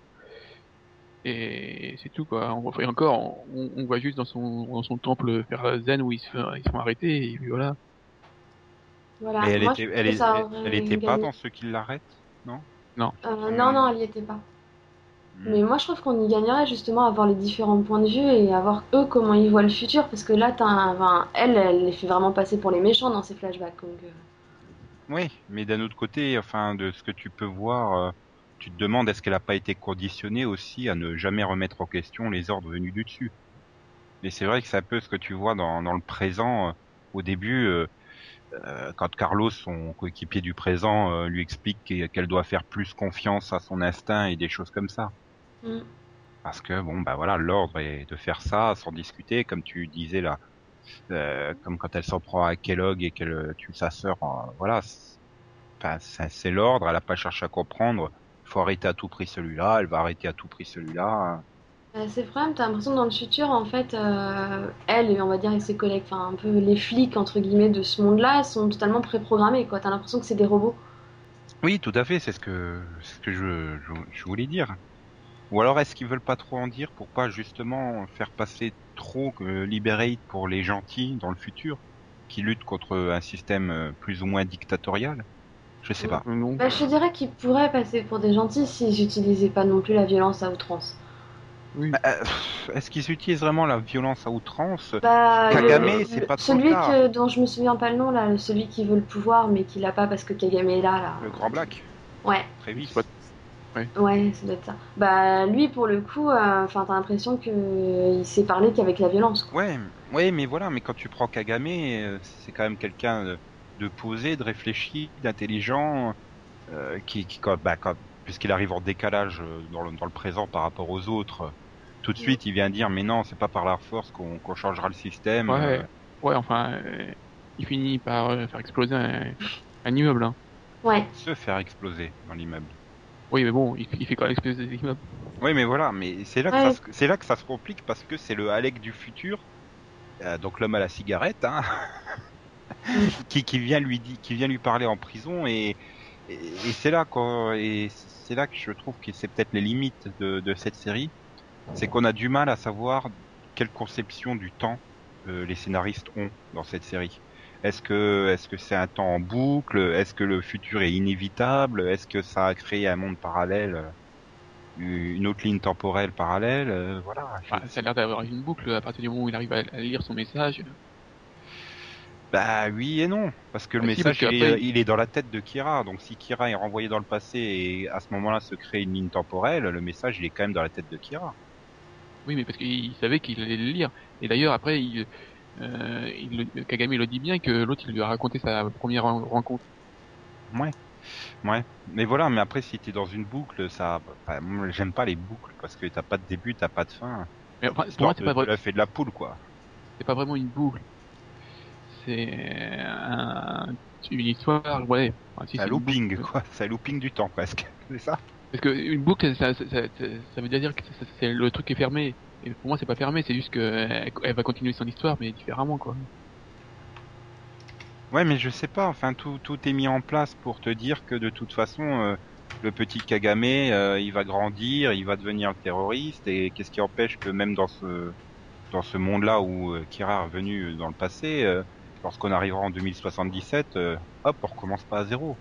Et c'est tout quoi. On, et encore, on, on voit juste dans son, dans son temple faire zen où ils se, font- ils sont arrêtés et puis voilà. Voilà. Mais elle Moi, était, elle, elle, elle était pas dans ceux qui l'arrêtent, non? Euh, non, non, elle y était pas. Hmm. Mais moi, je trouve qu'on y gagnerait justement à voir les différents points de vue et à voir eux comment ils voient le futur. Parce que là, un- enfin, elle, elle les fait vraiment passer pour les méchants dans ces flashbacks. Donc, euh, Oui, mais d'un autre côté, enfin, de ce que tu peux voir, euh, tu te demandes est-ce qu'elle a pas été conditionnée aussi à ne jamais remettre en question les ordres venus du dessus? Et c'est vrai que c'est un peu ce que tu vois dans, dans le présent. au début, quand Carlos, son coéquipier du présent, euh, lui explique qu'e- qu'elle doit faire plus confiance à son instinct et des choses comme ça. mm. Parce que bon, bah voilà, l'ordre est de faire ça sans discuter, comme tu disais là, euh, comme quand elle s'en prend à Kellogg et qu'elle euh, tue sa sœur. en- voilà, c'est enfin, c'est- c'est l'ordre. Elle a pas cherché à comprendre. Il faut arrêter à tout prix celui-là. Elle va arrêter à tout prix celui-là. Euh, c'est le problème, t'as l'impression que dans le futur, en fait, euh, elle et on va dire et ses collègues, enfin un peu les flics entre guillemets de ce monde-là, sont totalement préprogrammés. Quoi, t'as l'impression que c'est des robots. Oui, tout à fait. C'est ce que c'est ce que je, je, je voulais dire. Ou alors est-ce qu'ils veulent pas trop en dire pour pas justement faire passer trop que Liberate pour les gentils dans le futur, qui luttent contre un système euh, plus ou moins dictatorial? Je sais pas. Euh. Bah, je te dirais qu'ils pourraient passer pour des gentils s'ils n'utilisaient pas non plus la violence à outrance. Oui. Euh, pff, Est-ce qu'ils utilisent vraiment la violence à outrance Bah, Kagame, le- c'est le- pas trop celui que, dont je me souviens pas le nom là, celui qui veut le pouvoir mais qui l'a pas parce que Kagame est là là. Le Grand Black, Ouais, très vite. C'est pas- ouais, ça doit être ça. Bah lui pour le coup, euh, enfin t'as l'impression que euh, il s'est parlé qu'avec la violence. Quoi. Ouais, ouais, mais voilà, mais quand tu prends Kagame, euh, c'est quand même quelqu'un de, de posé, de réfléchi, d'intelligent, euh, qui, qui quand, bah, quand- puisqu'il arrive en décalage euh, dans le, dans le présent par rapport aux autres, euh, tout de suite il vient dire mais non, c'est pas par la force qu'on qu'on changera le système. Ouais. euh, Ouais, enfin, euh, il finit par euh, faire exploser un, un immeuble. Hein. Ouais, se faire exploser dans l'immeuble. Oui, mais bon, il, il fait quand même exploser des immeubles. Oui, mais voilà, mais c'est là, que Ouais. ça se- c'est là que ça se complique parce que c'est le Alec du futur, euh, donc l'homme à la cigarette, hein, qui, qui vient lui dit, qui vient lui parler en prison et, et, et c'est là quoi, et c'est là que je trouve que c'est peut-être les limites de, de cette série, c'est qu'on a du mal à savoir quelle conception du temps euh, les scénaristes ont dans cette série. Est-ce que est-ce que c'est un temps en boucle? Est-ce que le futur est inévitable? Est-ce que ça a créé un monde parallèle euh, une autre ligne temporelle parallèle, euh, voilà. Enfin, ça a l'air d'avoir une boucle à partir du moment où il arrive à, lire son message. Bah oui et non, parce que le Ah, si, message parce est, il est dans la tête de Kira, donc si Kira est renvoyé dans le passé et à ce moment-là se crée une ligne temporelle, le message il est quand même dans la tête de Kira. Oui, mais parce qu'il savait qu'il allait le lire. Et d'ailleurs, après, il, euh, il, le- Kagame le dit bien que l'autre, il lui a raconté sa première ren- rencontre. Ouais. Ouais, mais voilà, mais après si t'es dans une boucle, ça, enfin, moi, j'aime pas les boucles parce que t'as pas de début, t'as pas de fin. Mais enfin, pour Histoire moi, c'est pas, vrai- fait de la poule quoi. c'est pas vraiment une boucle. C'est un, une histoire, ouais. Enfin, si, C'est looping boucle. quoi, c'est un looping du temps presque, c'est ça? Parce que une boucle, ça, veut dire que le truc est fermé. Et pour moi, c'est pas fermé, c'est juste que elle, elle va continuer son histoire, mais différemment, quoi. Ouais, mais je sais pas. Enfin, tout, est mis en place pour te dire que de toute façon, euh, le petit Kagame, euh, il va grandir, il va devenir terroriste. Et qu'est-ce qui empêche que même dans ce dans ce monde-là où euh, Kira est revenu dans le passé, lorsqu'on arrivera en 2077, euh, hop, on recommence pas à zéro.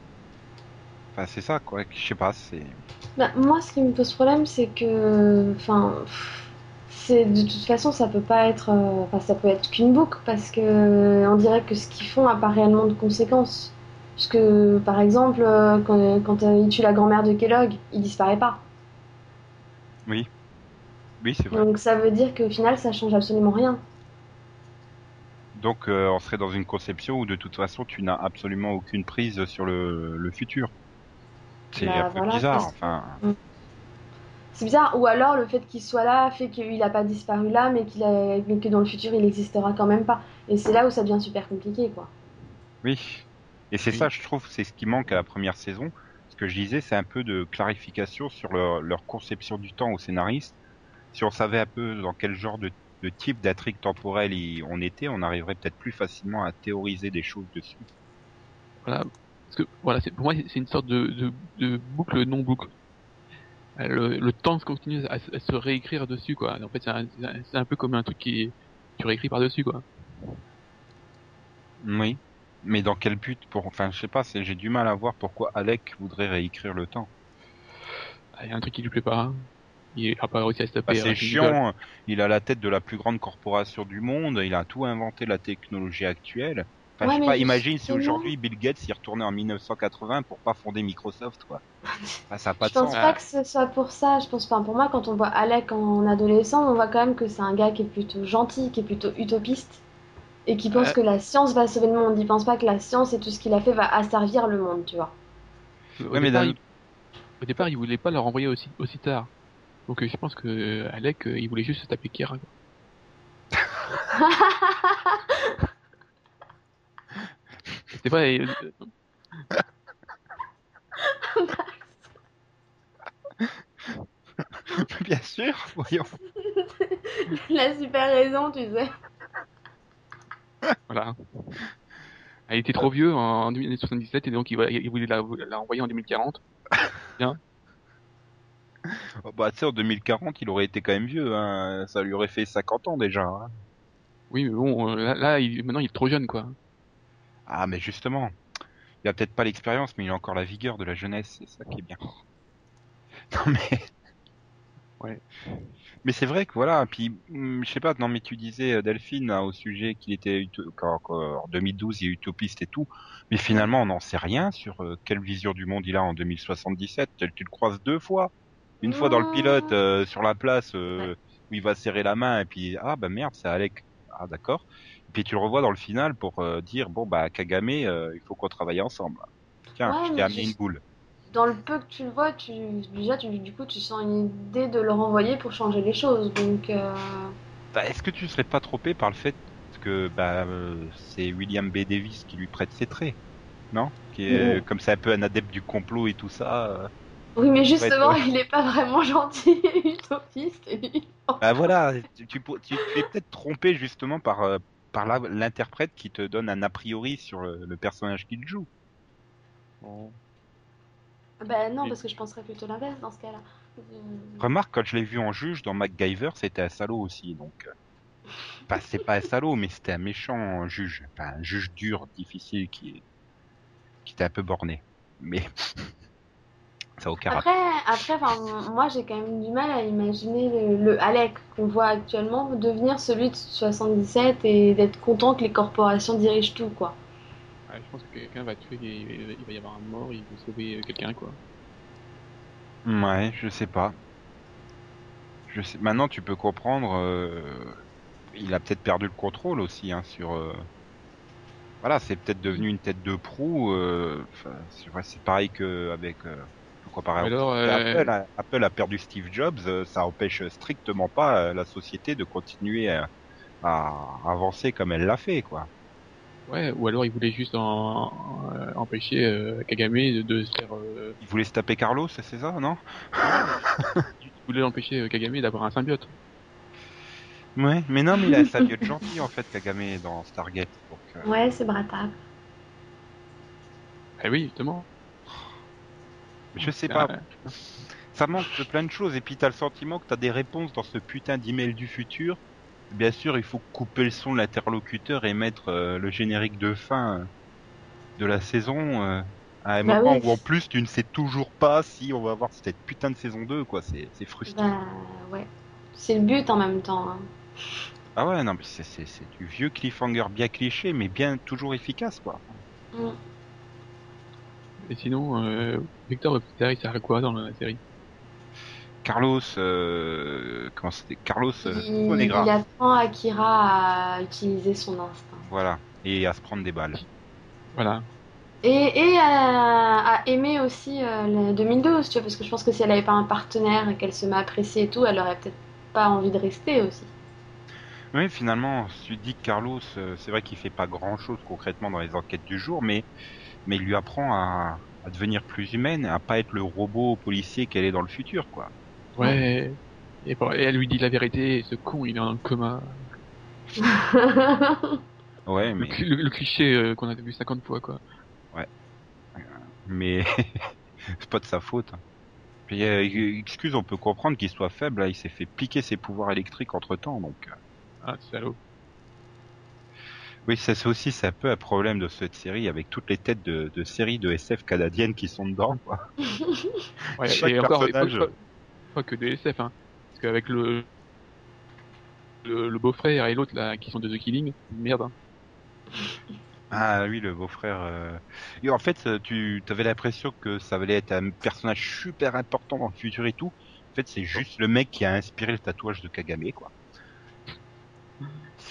Enfin, c'est ça, quoi. Je sais pas. C'est Bah, moi, ce qui me pose problème, c'est que, enfin, c'est de toute façon, ça peut pas être, euh, enfin, ça peut être qu'une boucle parce que euh, on dirait que ce qu'ils font a pas réellement de conséquences. Parce que, par exemple, euh, quand, quand euh, il tue la grand-mère de Kellogg, il disparaît pas. oui, oui, c'est vrai. Donc ça veut dire qu'au final, ça change absolument rien. Donc, euh, on serait dans une conception où de toute façon, tu n'as absolument aucune prise sur le, le futur. C'est Bah, un peu voilà, bizarre. Enfin. C'est bizarre. Ou alors le fait qu'il soit là fait qu'il a pas disparu là, mais qu'il a, mais que dans le futur, il existera quand même pas. Et c'est là où ça devient super compliqué, quoi. Oui. Et c'est Oui. ça, je trouve, c'est ce qui manque à la première saison. Ce que je disais, c'est un peu de clarification sur leur, leur conception du temps aux scénaristes. Si on savait un peu dans quel genre de, de type d'intrigue temporelle on était, on arriverait peut-être plus facilement à théoriser des choses dessus. Voilà. Parce que voilà, c'est pour moi c'est une sorte de, de, de boucle non boucle. Euh, Le, le temps se continue à, se- à se réécrire dessus quoi. En fait, c'est un, c'est c'est peu comme un truc qui tu réécris par dessus quoi. Oui. Mais dans quel but pour, enfin, je sais pas, c'est- j'ai du mal à voir pourquoi Alec voudrait réécrire le temps. Il y a un truc qui lui plaît pas. hein. Il a pas réussi à se Bah, taper. c'est un chiant. Il a la tête de la plus grande corporation du monde. Il a tout inventé la technologie actuelle. Enfin, Ouais, je sais mais pas, imagine si aujourd'hui Bill Gates y retournait en 1980 pour pas fonder Microsoft, quoi. Enfin, ça a pas Je de pense sens. pas que ce soit pour ça. Je pense pas. Pour moi, quand on voit Alec en adolescent, on voit quand même que c'est un gars qui est plutôt gentil, qui est plutôt utopiste et qui pense Ouais. que la science va sauver le monde. Il pense pas que la science et tout ce qu'il a fait va asservir le monde, tu vois. Au, Ouais, mais départ, il, au départ, il voulait pas leur envoyer aussi, aussi tard. Donc euh, je pense que euh, Alec, euh, il voulait juste se taper Kira. C'est pas. euh, Bien sûr, voyons. La super raison, tu sais. Voilà. Elle était trop vieux en 1977 et donc il, voulait la, la envoyer en 2040. Oh, Bah, tu sais, en 2040, il aurait été quand même vieux. Hein. Ça lui aurait fait 50 ans déjà. hein. Oui, mais bon, euh, là, là, il- maintenant il est trop jeune quoi. Ah, mais justement, il a peut-être pas l'expérience, mais il a encore la vigueur de la jeunesse. C'est ça qui est bien. Non mais. Ouais. Mais c'est vrai que voilà, puis hum, je sais pas, non mais tu disais euh, Delphine hein, au sujet qu'il était qu'en 2012 il est utopiste et tout, mais finalement on n'en sait rien sur euh, quelle vision du monde il a en 2077. Tu tu le croises deux fois, une fois dans le pilote euh, sur la place euh, où il va serrer la main et puis ah bah merde c'est Alec, ah d'accord. Et puis tu le revois dans le final pour euh, dire bon bah Kagame euh, il faut qu'on travaille ensemble. Tiens, Ouais, je t'ai amené une boule. Dans le peu que tu le vois, tu déjà tu, du coup tu sens une idée de le renvoyer pour changer les choses. Donc euh, Bah, Est-ce que tu serais pas trompé par le fait que bah, euh, c'est William B. Davis qui lui prête ses traits Non? Qui est, Comme c'est un peu un adepte du complot et tout ça. euh. oui, mais justement, il est pas vraiment gentil et utopiste. lui. Bah voilà, tu, tu, tu- es peut-être trompé justement par, par l'interprète qui te donne un a priori sur le, le personnage qu'il joue. Ben non, parce que je penserais plutôt l'inverse dans ce cas-là. Euh, Remarque, quand je l'ai vu en juge dans MacGyver, c'était un salaud aussi. Donc, euh, bah, c'est pas un salaud, mais c'était un méchant juge. Enfin, un juge dur, difficile, qui, qui était un peu borné. Mais ça a aucun rapport. Après, après, enfin, moi j'ai quand même du mal à imaginer le, le Alec qu'on voit actuellement devenir celui de 77 et d'être content que les corporations dirigent tout, quoi. Ouais, je pense que quelqu'un va tuer, il, va y avoir un mort, il va sauver quelqu'un quoi. Ouais, je sais pas. Je sais. Maintenant, tu peux comprendre. euh, Il a peut-être perdu le contrôle aussi hein, sur. euh, Voilà, c'est peut-être devenu une tête de proue. euh, enfin, c'est pareil que Alors, euh, Apple, a, Apple a perdu Steve Jobs. euh, Ça empêche strictement pas euh, la société de continuer à, à avancer comme elle l'a fait, quoi. ouais, ou alors il voulait juste en, en- empêcher euh, Kagame de, de se faire. Euh, Il voulait se taper Carlos, c'est ça, non? Il voulait empêcher Kagame d'avoir un symbiote. Ouais, mais non, mais il a sa vieux gentil en fait, Kagame dans Stargate. Donc, euh, Ouais, c'est Brata. Ah oui, justement. Je sais Ah, pas. ça manque de plein de choses et puis t'as le sentiment que t'as des réponses dans ce putain d'email du futur. Bien sûr, il faut couper le son de l'interlocuteur et mettre euh, le générique de fin euh, de la saison euh, à un Bah moment oui. où en plus tu ne sais toujours pas si on va avoir cette putain de saison 2 quoi, c'est c'est frustrant. Bah ouais. C'est le but en même temps. hein. Ah ouais, non mais c'est c'est c'est du vieux cliffhanger bien cliché mais bien toujours efficace quoi. Mm. Et sinon, euh, Victor il sert à quoi dans la série? Carlos euh, comment c'était? Carlos euh, Il, Bonegra. il apprend Akira à utiliser son instinct. Voilà, et à se prendre des balles. Voilà. Et, et à, à aimer aussi euh, le 2012, tu vois, parce que je pense que si elle avait pas un partenaire et qu'elle se met à apprécier et tout, elle aurait peut-être pas envie de rester aussi. Oui, finalement, tu dis que Carlos, c'est vrai qu'il fait pas grand chose concrètement dans les enquêtes du jour, mais, mais il lui apprend à, à devenir plus humaine, à pas être le robot policier qu'elle est dans le futur, quoi. Ouais. Et, bon, et elle lui dit la vérité, et ce con, il est le coma. Ouais, Le, mais, cli- le- le cliché euh, qu'on a vu 50 fois, quoi. mais c'est pas de sa faute. Puis, euh, excuse, on peut comprendre qu'il soit faible, là, il s'est fait piquer ses pouvoirs électriques entre temps, donc. euh, Ah, salaud. Oui, ça c'est aussi c'est un peu un problème de cette série avec toutes les têtes de, de séries de SF canadiennes qui sont dedans. Quoi. Ouais, Chaque et encore, pas, pas- pas que des SF, hein. Parce qu'avec le, le, le beau-frère et l'autre, là, qui sont de The Killing, merde, hein. Ah oui, le beau-frère. euh. Et en fait, euh, tu avais l'impression que ça allait être un personnage super important dans le futur et tout. En fait, c'est juste le mec qui a inspiré le tatouage de Kagame, quoi.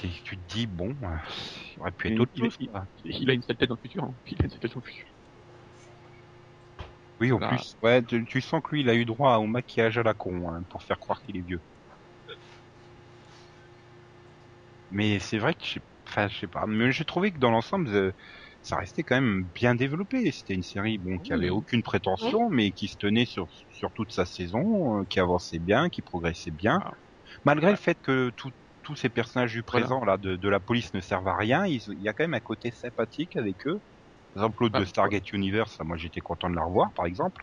C'est, tu te dis bon, euh, il aurait pu être autre il- chose. il- a une sale tête dans le futur, hein. Il a une sale tête dans le futur. Oui, en Voilà. plus, ouais, tu, tu sens que lui, il a eu droit au maquillage à la con hein, pour faire croire qu'il est vieux. Mais c'est vrai que, je sais- enfin, je sais pas, mais j'ai trouvé que dans l'ensemble, euh, ça restait quand même bien développé. C'était une série, bon, qui Oui. avait aucune prétention, mais qui se tenait sur sur toute sa saison, euh, qui avançait bien, qui progressait bien, malgré le fait que tout- tous ces personnages du Voilà. présent là de, de la police ne servent à rien. Il y a quand même un côté sympathique avec eux. Par exemple, l'autre Ah, de Stargate Universe, là, moi j'étais content de la revoir, par exemple.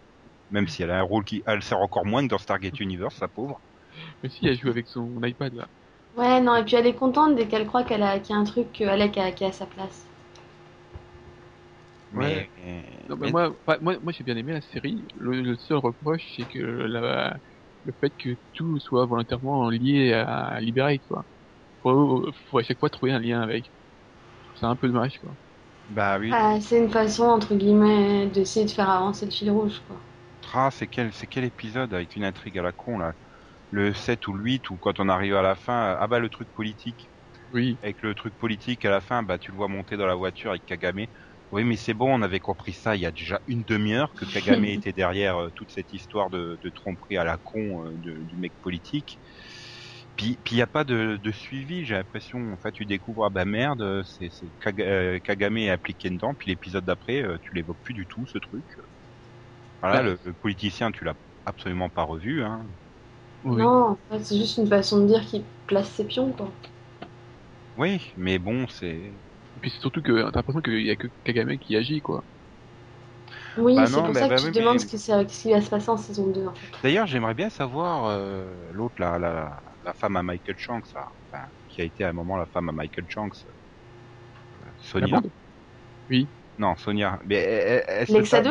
Même si elle a un rôle qui, elle sert encore moins que dans Stargate Universe, la pauvre. Mais si, elle joue avec son iPad, là. Ouais, non, et puis elle est contente dès qu'elle croit qu'elle a, qu'il y a un truc que Alec a, qui a à sa place. Ouais. Mais, Non, mais mais- moi, moi, moi j'ai bien aimé la série. Le, le seul reproche, c'est que la, le fait que tout soit volontairement lié à Liberate, quoi. Faut, faut à chaque fois trouver un lien avec. C'est un peu dommage, quoi. bah oui. Ah, c'est une façon, entre guillemets, d'essayer de faire avancer le fil rouge, quoi. Ah, c'est quel, c'est quel épisode avec une intrigue à la con là? Le 7 ou le 8 ou quand on arrive à la fin, ah bah le truc politique. Oui. Avec le truc politique à la fin, bah tu le vois monter dans la voiture avec Kagame. Oui, mais c'est bon, on avait compris ça il y a déjà une demi-heure que Kagame était derrière euh, toute cette histoire de, de tromperie à la con euh, de- du mec politique. Puis puis il y a pas de, de suivi, j'ai l'impression. En fait, tu découvres ah bah merde, c'est euh, Kagame est impliqué dedans. Puis l'épisode d'après, euh, tu l'évoques plus du tout ce truc. Voilà, Ouais. le, le politicien, tu l'as absolument pas revu. Hein. Oui. Non, en fait, c'est juste une façon de dire qu'il place ses pions, quoi. Oui, mais bon, c'est Et puis c'est surtout que t'as l'impression qu'il y a que Kagame qui agit, quoi. Oui, Bah c'est pour ça bah que tu oui, te demandes mais- ce, qui, c'est- ce qui va se passer en saison 2, en fait. D'ailleurs, j'aimerais bien savoir euh, l'autre, la, la, la femme à Michael Shanks, là, enfin, qui a été à un moment la femme à Michael Shanks, euh, Sonia. bande Non, Sonia. Mais elle, elle- elle se Lexa tape...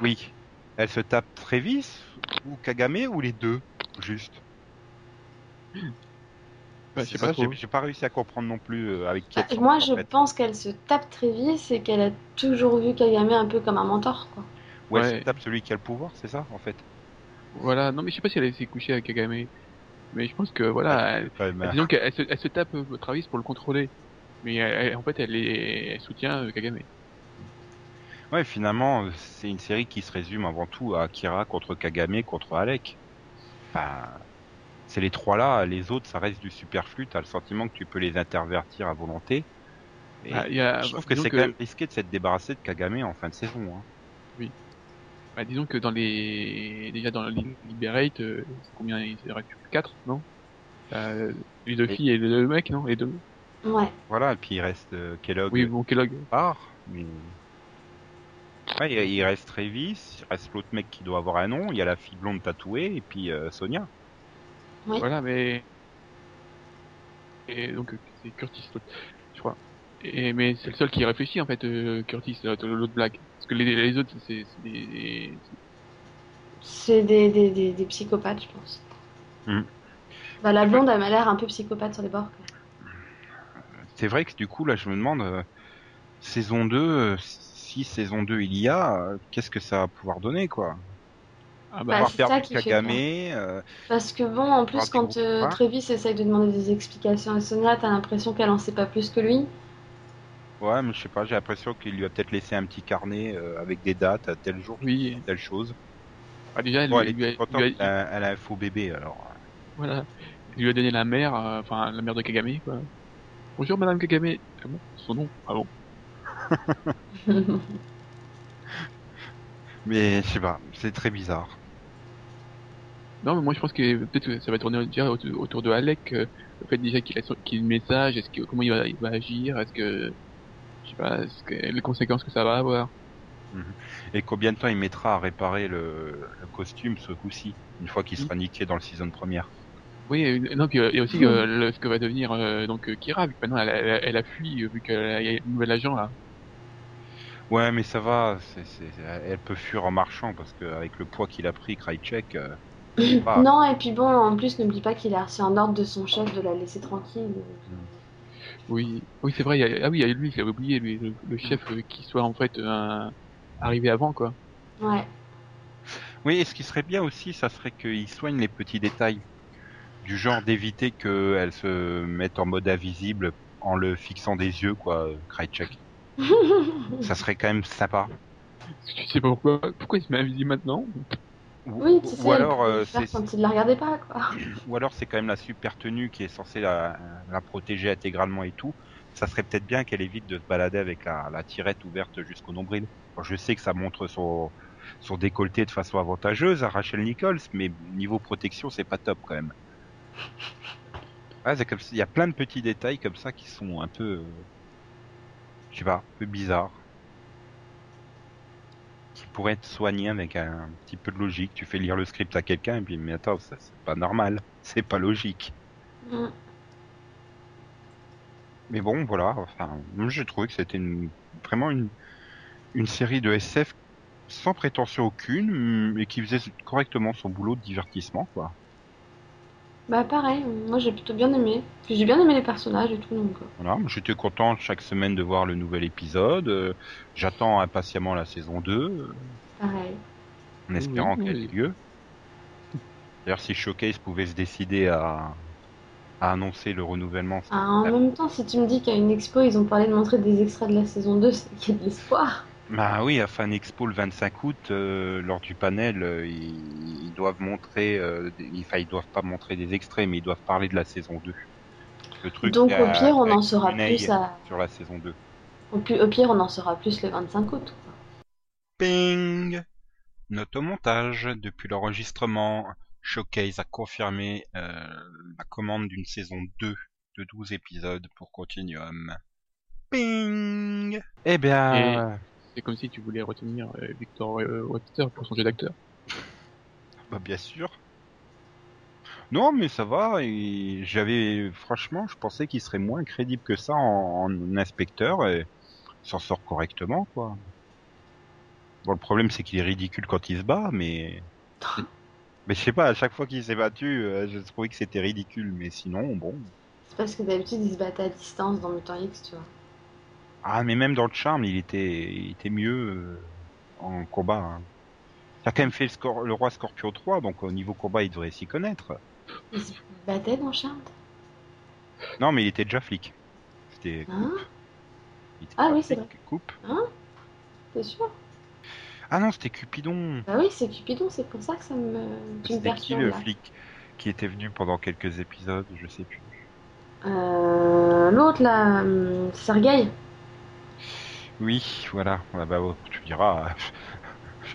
Oui. Elle se tape Travis ou Kagame ou les deux, juste. Ouais, je sais pas. J'ai pas réussi à comprendre non plus euh, avec qui. Bah, elle s'en Moi, je en fait. pense qu'elle se tape très vite et qu'elle a toujours vu Kagame un peu comme un mentor, quoi. Ou elle Ouais. se tape celui qui a le pouvoir, c'est ça, en fait? Voilà. Non, mais je sais pas si elle s'est couchée avec Kagame. Mais je pense que, voilà, elle- hein. disons qu'elle se, elle se tape euh, Travis pour le contrôler. Mais elle- en fait, elle, est, elle soutient euh, Kagame. Ouais, finalement, c'est une série qui se résume avant tout à Kira contre Kagame contre Alec. Enfin, c'est les trois là, les autres, ça reste du superflu. T'as le sentiment que tu peux les intervertir à volonté. Et Ah, y a- je trouve que disons c'est quand même risqué de s'être débarrassé de Kagame en fin de saison. Hein. Bah, disons que dans les déjà dans Li- Liberate, euh, combien il y aurait 4 non? Euh, Les deux Et- filles et les deux mecs, non? Les deux. Ouais. Voilà, et puis il reste euh, Kellogg Oui, bon, Kellogg. part, mais... Ouais, il reste Travis, il reste l'autre mec qui doit avoir un nom, il y a la fille blonde tatouée, et puis euh, Sonia. Oui. Voilà, mais et donc c'est Curtis, je crois. Et mais c'est le seul qui réfléchit en fait, euh, Curtis, l'autre l'autre blague. Parce que les, les autres, c'est des C'est des, des, des, des psychopathes, je pense. Hmm. Bah, la blonde, elle m'a l'air un peu psychopathe sur les bords. quoi. C'est vrai que du coup, là, je me demande, euh, saison 2, euh, si saison 2 il y a, euh, qu'est-ce que ça va pouvoir donner, quoi? Ah Bah, bah, Avoir c'est ça perdu qui fait Kagame, euh, Parce que bon, en plus, quand euh. Travis essaye de demander des explications à Sonia, t'as l'impression qu'elle en sait pas plus que lui. Ouais, mais je sais pas, j'ai l'impression qu'il lui a peut-être laissé un petit carnet euh, avec des dates, à tel jour, oui. telle chose. Ah, déjà, elle, Bon, elle lui a- lui a- elle, a, elle a un faux bébé, alors. voilà. Il lui a donné la mère, euh, enfin la mère de Kagame, quoi. Bonjour Madame Kagame. Ah bon Son nom Ah bon Mais je sais pas, c'est très bizarre. Non, mais moi je pense que peut-être que ça va tourner déjà autour de Alec. euh, le fait déjà qu'il a, son- qu'il le message, est-ce que comment il va, il va agir, est-ce que je sais pas, est-ce que les conséquences que ça va avoir. Et combien de temps il mettra à réparer le, le costume ce coup-ci, une fois qu'il sera niqué dans le season première? Oui, et, non, puis euh, il y a aussi euh, le- ce que va devenir euh, donc euh, Kira, vu que maintenant elle, a- elle, a- elle a fui, vu qu'il y a un nouvel agent là. Ouais, mais ça va, elle peut fuir en marchant, parce qu'avec le poids qu'il a pris, Krychek, euh, pas. Non, et puis bon, en plus, n'oublie pas qu'il a reçu un ordre de son chef de la laisser tranquille. Oui, oui c'est vrai. il y a- ah oui, il y a lui, j'avais oublié lui, le, le chef euh, qui soit en fait un arrivé avant quoi. Ouais. Oui, et ce qui serait bien aussi, ça serait qu'il soigne les petits détails. Du genre d'éviter qu'elle se mette en mode invisible en le fixant des yeux, quoi, Krychek. Ça serait quand même sympa. Je sais pas pourquoi. Pourquoi il se met invisible maintenant? Ou, Oui, tu sais, ou alors, euh, c'est, quand il la regardait pas, quoi. ou alors c'est quand même la super tenue qui est censée la, la protéger intégralement et tout. Ça serait peut-être bien qu'elle évite de se balader avec la, la tirette ouverte jusqu'au nombril. Je sais que ça montre son, son décolleté de façon avantageuse à Rachel Nichols, mais niveau protection, c'est pas top quand même. Ah, il y a plein de petits détails comme ça qui sont un peu, euh, je sais pas, un peu bizarres. Qui pourraient être soignés avec un, petit peu de logique. Tu fais lire le script à quelqu'un et puis, mais attends, ça, c'est pas normal. C'est pas logique. Mm. Mais bon, voilà. Enfin, j'ai trouvé que c'était une, vraiment une, une série de SF sans prétention aucune, mais qui faisait correctement son boulot de divertissement, quoi. Bah, pareil, moi j'ai plutôt bien aimé. Puis j'ai bien aimé les personnages et tout, donc. euh, Voilà, j'étais content chaque semaine de voir le nouvel épisode. euh, J'attends impatiemment la saison 2, euh, Pareil. en espérant Oui, qu'elle oui. ait lieu. D'ailleurs, si Showcase pouvait se décider à, à annoncer le renouvellement, Ah, en même temps, si tu me dis qu'à une expo ils ont parlé de montrer des extraits de la saison 2, c'est qu'il y a de l'espoir. Bah oui, à Fan Expo le 25 août, euh, lors du panel, euh, ils, ils doivent montrer, euh, des- enfin ils doivent pas montrer des extraits, mais ils doivent parler de la saison 2. Le truc Donc au pire, on en saura plus à... sur la saison 2. au, pire, on en saura plus le 25 août. Ping Note au montage, depuis l'enregistrement, Showcase a confirmé euh, la commande d'une saison 2 de 12 épisodes pour Continuum. Ping Eh bien, C'est comme si tu voulais retenir euh, Victor euh, Webster pour son jeu d'acteur. Bah bien sûr. Non, mais ça va. Et j'avais, franchement, je pensais qu'il serait moins crédible que ça en, en inspecteur et s'en sort correctement, quoi. Bon, le problème c'est qu'il est ridicule quand il se bat, mais mais je sais pas. À chaque fois qu'il s'est battu, euh, je trouvais que c'était ridicule, mais sinon, bon. C'est parce que d'habitude ils se battaient à distance dans Mutant X, tu vois. Ah, mais même dans le charme, il était, il était mieux euh, en combat. Hein. Il a quand même fait le, scor- le roi Scorpio 3, donc au niveau combat, il devrait s'y connaître. Ils se battaient dans Charmed? Non, mais il était déjà flic. C'était Hein? il était Ah oui, c'est flic, Coupe. T'es sûr? Ah non, c'était Cupidon. Bah oui, c'est Cupidon, c'est pour ça que ça me... C'était qui le là? flic qui était venu pendant quelques épisodes, je sais plus. Euh, L'autre là, hum, Sergei. Oui, voilà. Ah bah, oh, tu diras. Je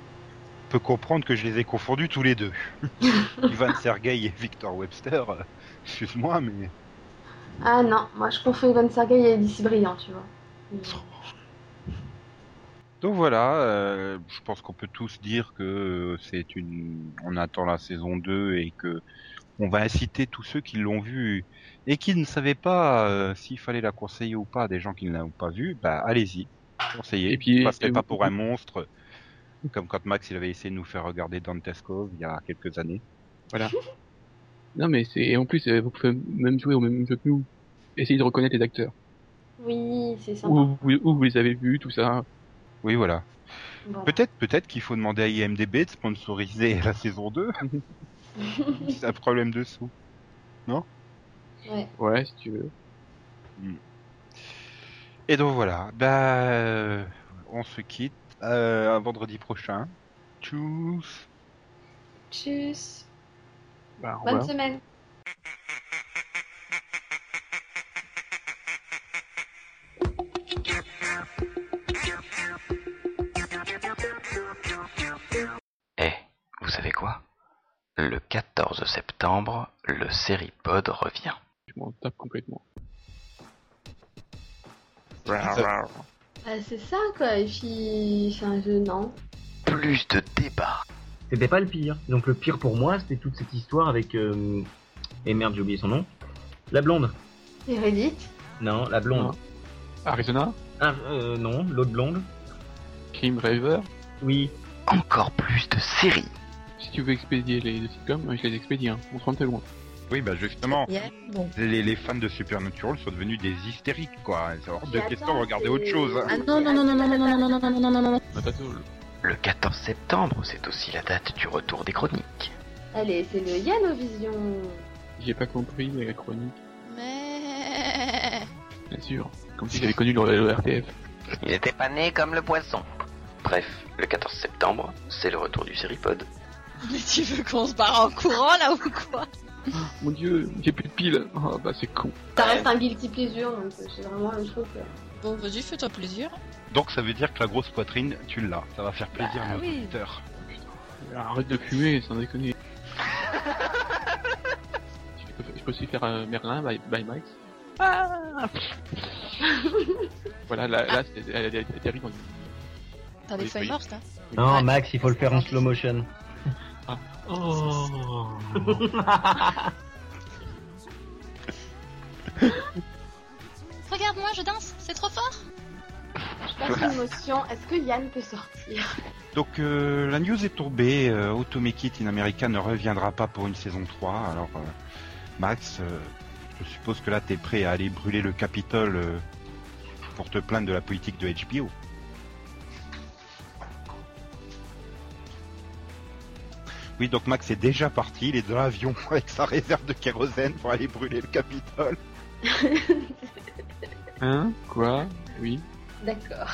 peux comprendre que je les ai confondus tous les deux. Ivan Sergei et Victor Webster. Excuse-moi, mais Ah non, moi je confonds Ivan Sergei et d'ici brillant, tu vois. Mais- donc voilà. euh, je pense qu'on peut tous dire que euh, c'est une. On attend la saison 2 et que on va inciter tous ceux qui l'ont vu et qui ne savaient pas euh, s'il fallait la conseiller ou pas à des gens qui ne l'ont pas vu. Bah allez-y, conseillez. Et puis- passerez et pas vous- pour un monstre. Comme quand Max il avait essayé de nous faire regarder Dante's Cove il y a quelques années. Non mais c'est et en plus euh, vous pouvez même jouer au même jeu que nous. Essayez de reconnaître les acteurs. Oui, c'est sympa. Où, où, où vous les avez vus, tout ça. Oui voilà. Voilà. Peut-être peut-être qu'il faut demander à IMDB de sponsoriser la saison 2. C'est un problème de sous. Ouais. Ouais, si tu veux. Et donc voilà, bah, euh, on se quitte. Euh, à vendredi prochain. Tchuss. Tchuss. Bah, Bonne semaine. Eh, vous savez quoi? Le 14 septembre, le Seripod revient. M'en complètement. Ah, c'est ça quoi, et puis. Enfin, je. Non. Plus de débats. C'était pas le pire. Donc le pire pour moi, c'était toute cette histoire avec... Euh... Et merde, j'ai oublié son nom. La blonde. Meredith Non, la blonde. Non. Arizona Ah, euh, non, l'autre blonde. Kim Raver Oui. Encore plus de séries. Si tu veux expédier les deux sitcoms, je les expédie hein, en 30 secondes. Oui, bah justement, Yeah, bon. les, les fans de Supernatural sont devenus des hystériques, quoi. C'est hors de question de regarder autre chose. Ah non, non, non, non, non, non, non, non, non, non, non, non, non, Le 14 septembre, c'est aussi la date du retour des chroniques. Allez, c'est le Yanovision. j'ai pas compris la chronique, Mais... bien sûr. Comme si j'avais connu le, le RTF. Il n'était pas né comme le poisson. Bref, le 14 septembre, c'est le retour du Séripod. Mais tu veux qu'on se barre en courant là ou quoi Mon dieu, j'ai plus de piles. Ah bah c'est con. Ça reste un guilty pleasure, donc c'est vraiment le truc. euh. Bon, vas-y, fais-toi plaisir. Donc ça veut dire que la grosse poitrine, tu l'as. Ça va faire plaisir Bah à nos oui. auditeurs. Arrête de fumer, sans déconner. je, peux, je peux aussi faire euh, Merlin by, by Max. Ah voilà, là, là c'est- elle, elle, elle atterrit dans une... T'as des Oui, feuilles oui. mortes, hein Non. Max, il faut le faire en slow motion. Oh Regarde-moi, je danse, c'est trop fort Je passe l'émotion. Est-ce que Yann peut sortir? Donc euh, la news est tombée, euh, Automake It in America ne reviendra pas pour une saison 3. Alors euh, Max, euh, je suppose que là t'es prêt à aller brûler le Capitole euh, pour te plaindre de la politique de HBO. Oui, donc Max est déjà parti, il est dans l'avion avec sa réserve de kérosène pour aller brûler le Capitole. Hein? Quoi? Oui. D'accord.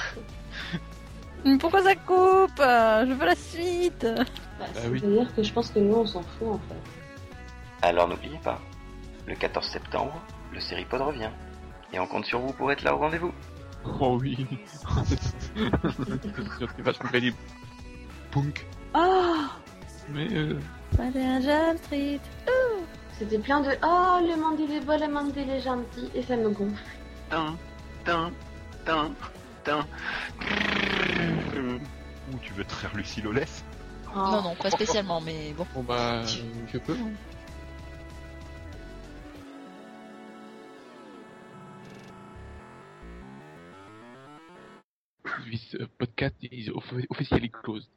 Pourquoi ça coupe? Je veux la suite Bah, Bah oui. C'est-à-dire que je pense que nous, on s'en fout en fait. Alors n'oubliez pas, le 14 septembre, le Séripod revient. Et on compte sur vous pour être là au rendez-vous. Oh oui C'est vachement crédible. Punk. Ah Mais euh, Street C'était plein de Oh, le monde il est beau, le monde il est gentil, et ça me gonfle. Tin, tin, tin, tin. Ou tu veux traire Lucie Lolès Oh. Non, non, pas spécialement, mais bon. bon bah, euh, je peux. This uh, podcast is offi- officially closed.